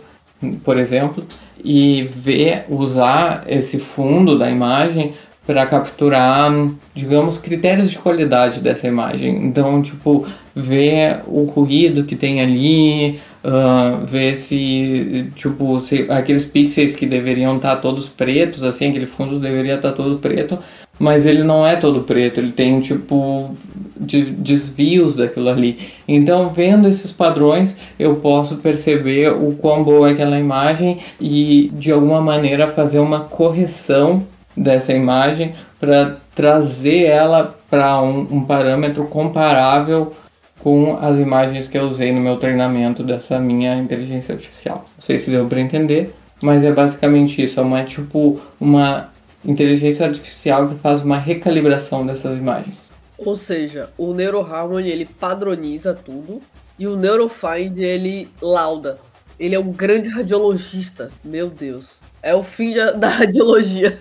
por exemplo, e ver, usar esse fundo da imagem para capturar, digamos, critérios de qualidade dessa imagem. Então, tipo, ver o ruído que tem ali, uh, ver se, tipo, se aqueles pixels que deveriam estar tá todos pretos, assim, aquele fundo deveria estar tá todo preto, mas ele não é todo preto, ele tem, tipo, de, desvios daquilo ali. Então, vendo esses padrões, eu posso perceber o quão boa é aquela imagem e, de alguma maneira, fazer uma correção dessa imagem para trazer ela para um, um, parâmetro comparável com as imagens que eu usei no meu treinamento dessa minha inteligência artificial. Não sei se deu para entender, mas é basicamente isso. É uma tipo uma inteligência artificial que faz uma recalibração dessas imagens. Ou seja, o NeuroHarmony ele padroniza tudo e o NeuroFind ele lauda. Ele é um grande radiologista, meu Deus. É o fim da radiologia.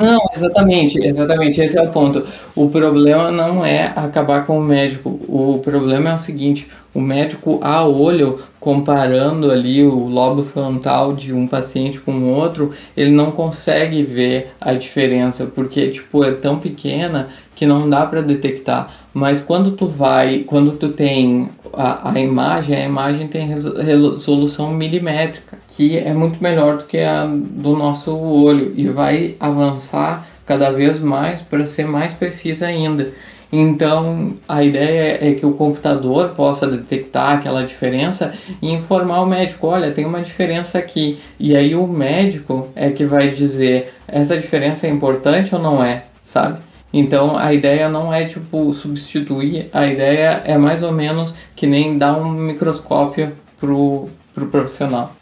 Não, exatamente, exatamente, esse é o ponto. O problema não é acabar com o médico. O problema é o seguinte: o médico a olho, comparando ali o lobo frontal de um paciente com o outro, ele não consegue ver a diferença, porque tipo é tão pequena que não dá para detectar. Mas quando tu vai, quando tu tem a, a imagem, a imagem tem resolução milimétrica, que é muito melhor do que a do nosso olho e vai avançar cada vez mais para ser mais precisa ainda. Então, a ideia é que o computador possa detectar aquela diferença e informar o médico: olha, tem uma diferença aqui. E aí, o médico é que vai dizer: essa diferença é importante ou não é, sabe? Então a ideia não é tipo substituir, a ideia é mais ou menos que nem dar um microscópio pro, pro profissional.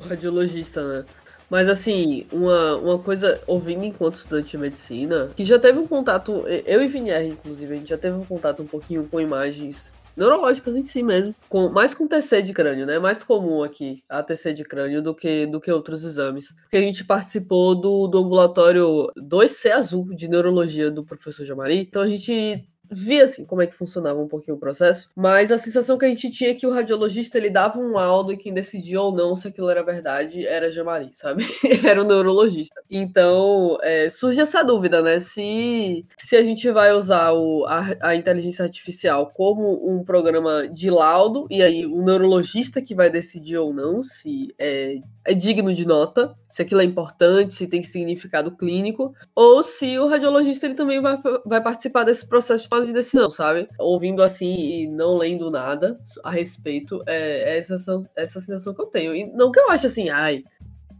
Radiologista, né? Mas assim, uma, uma coisa, ouvindo enquanto estudante de medicina, que já teve um contato, eu e Vinier, inclusive, a gente já teve um contato um pouquinho com imagens neurológicas em si mesmo, com, mais com TC de crânio, né? Mais comum aqui a TC de crânio do que, do que outros exames. Porque a gente participou do, do ambulatório 2C azul de neurologia do professor Jamari. Então a gente via assim como é que funcionava um pouquinho o processo, mas a sensação que a gente tinha é que o radiologista ele dava um laudo e quem decidia ou não se aquilo era verdade era Jamari, sabe? (laughs) era o neurologista. Então é, surge essa dúvida, né? Se, se a gente vai usar o, a, a inteligência artificial como um programa de laudo e aí o neurologista que vai decidir ou não se é é digno de nota, se aquilo é importante, se tem significado clínico, ou se o radiologista ele também vai, vai participar desse processo de decisão, sabe? Ouvindo assim e não lendo nada a respeito, é, é essa, essa sensação que eu tenho. E não que eu ache assim, ai,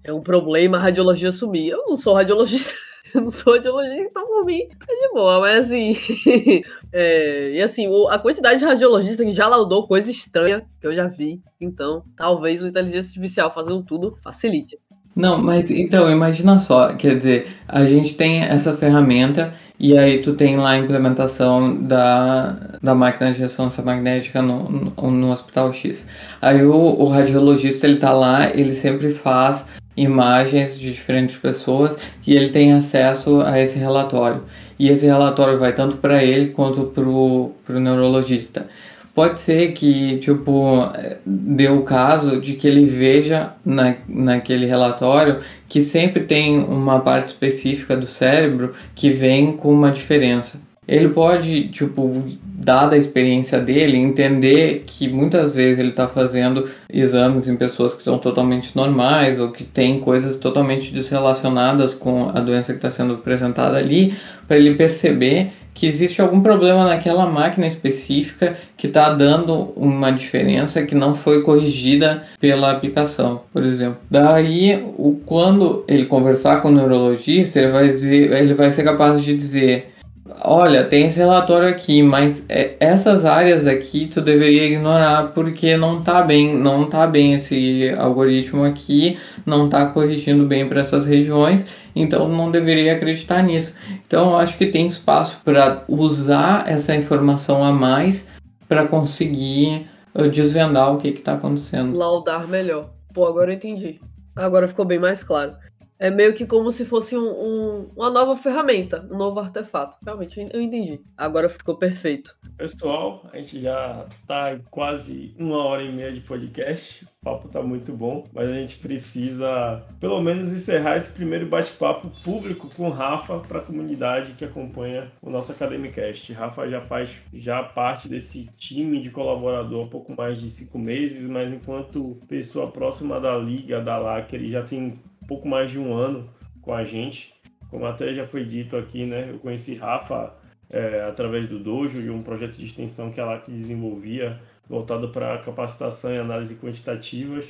é um problema a radiologia sumir. Eu não sou radiologista. (laughs) Eu não sou radiologista, então por mim é de boa, mas assim. (laughs) é, e assim, a quantidade de radiologistas que já laudou coisa estranha que eu já vi. Então, talvez o inteligência artificial fazendo tudo facilite. Não, mas então, imagina só, quer dizer, a gente tem essa ferramenta e aí tu tem lá a implementação da, da máquina de ressonância magnética no, no, no Hospital X. Aí o, o radiologista, ele tá lá, ele sempre faz imagens de diferentes pessoas e ele tem acesso a esse relatório. E esse relatório vai tanto para ele quanto para o neurologista. Pode ser que, tipo, dê o caso de que ele veja na, naquele relatório que sempre tem uma parte específica do cérebro que vem com uma diferença. Ele pode, tipo, dada a experiência dele, entender que muitas vezes ele está fazendo exames em pessoas que são totalmente normais ou que têm coisas totalmente desrelacionadas com a doença que está sendo apresentada ali, para ele perceber que existe algum problema naquela máquina específica que está dando uma diferença que não foi corrigida pela aplicação, por exemplo. Daí, o, quando ele conversar com o neurologista, ele vai, dizer, ele vai ser capaz de dizer Olha, tem esse relatório aqui, mas é, essas áreas aqui tu deveria ignorar porque não tá bem, não tá bem esse algoritmo aqui, não tá corrigindo bem para essas regiões, então não deveria acreditar nisso. Então eu acho que tem espaço para usar essa informação a mais para conseguir uh, desvendar o que está acontecendo. Laudar melhor. Pô, agora eu entendi. Agora ficou bem mais claro. É meio que como se fosse um, um, uma nova ferramenta, um novo artefato. Realmente, eu entendi. Agora ficou perfeito. Pessoal, a gente já tá quase uma hora e meia de podcast. O papo tá muito bom, mas a gente precisa, pelo menos, encerrar esse primeiro bate-papo público com o Rafa para a comunidade que acompanha o nosso Academicast. Rafa já faz já parte desse time de colaborador há pouco mais de cinco meses, mas enquanto pessoa próxima da liga, da LAC, ele já tem pouco mais de um ano com a gente. Como até já foi dito aqui, né? Eu conheci Rafa é, através do Dojo e um projeto de extensão que ela que desenvolvia voltado para capacitação e análise quantitativas.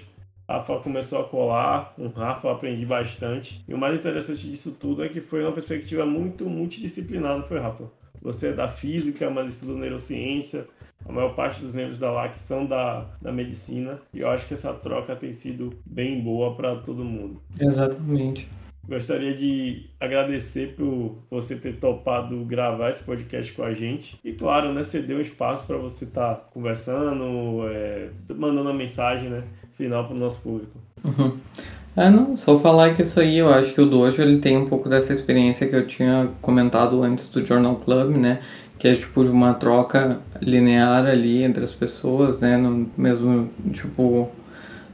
Rafa começou a colar, com Rafa aprendi bastante. E o mais interessante disso tudo é que foi uma perspectiva muito multidisciplinar, não foi, Rafa? Você é da física, mas estuda neurociência. A maior parte dos membros da LAC são da, da medicina. E eu acho que essa troca tem sido bem boa para todo mundo. Exatamente. Gostaria de agradecer por você ter topado gravar esse podcast com a gente. E claro, né, você deu um espaço para você estar tá conversando, é, mandando uma mensagem né, final para o nosso público. Uhum. É, não, só falar que isso aí, eu acho que o Dojo ele tem um pouco dessa experiência que eu tinha comentado antes do Journal Club, né? Que é tipo uma troca linear ali entre as pessoas, né? No mesmo, tipo,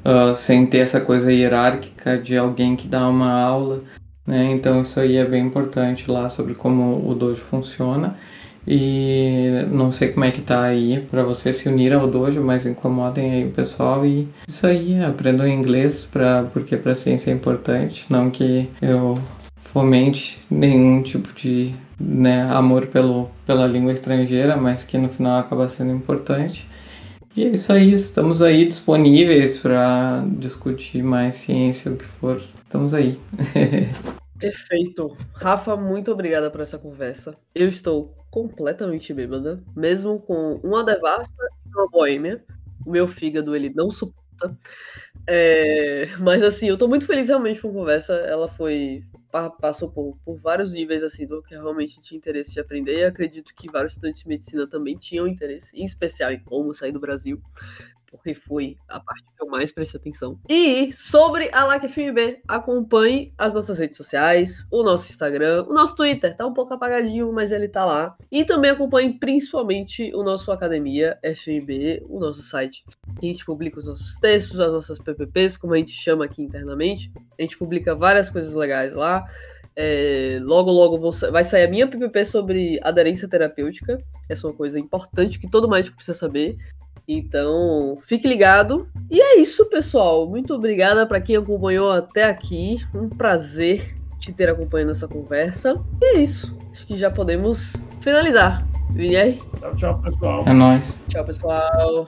uh, sem ter essa coisa hierárquica de alguém que dá uma aula, né? Então isso aí é bem importante lá sobre como o dojo funciona. E não sei como é que tá aí para você se unir ao dojo, mas incomodem aí o pessoal e isso aí, aprendam inglês para porque para ciência é importante, não que eu fomente nenhum tipo de né, amor pelo, pela língua estrangeira, mas que no final acaba sendo importante. E é isso aí, estamos aí disponíveis para discutir mais ciência, o que for. Estamos aí. (laughs) Perfeito. Rafa, muito obrigada por essa conversa. Eu estou completamente bêbada, mesmo com uma devasta e uma boêmia. O meu fígado, ele não suporta. É... Mas, assim, eu estou muito feliz realmente com a conversa. Ela foi passou por, por vários níveis assim do que realmente tinha interesse de aprender e acredito que vários estudantes de medicina também tinham interesse, em especial em como sair do Brasil, porque foi a parte que eu mais prestei atenção. E sobre a LACFMB, acompanhe as nossas redes sociais, o nosso Instagram, o nosso Twitter, tá um pouco apagadinho, mas ele tá lá. E também acompanhe principalmente o nosso Academia FMB, o nosso site. A gente publica os nossos textos, as nossas PPPs, como a gente chama aqui internamente. A gente publica várias coisas legais lá. É, logo, logo vou, vai sair a minha PPP sobre aderência terapêutica. Essa é uma coisa importante que todo médico precisa saber. Então, fique ligado. E é isso, pessoal. Muito obrigada para quem acompanhou até aqui. Um prazer te ter acompanhando essa conversa. E é isso. Acho que já podemos finalizar. Vini Tchau, tchau, pessoal. É nóis. Tchau, pessoal.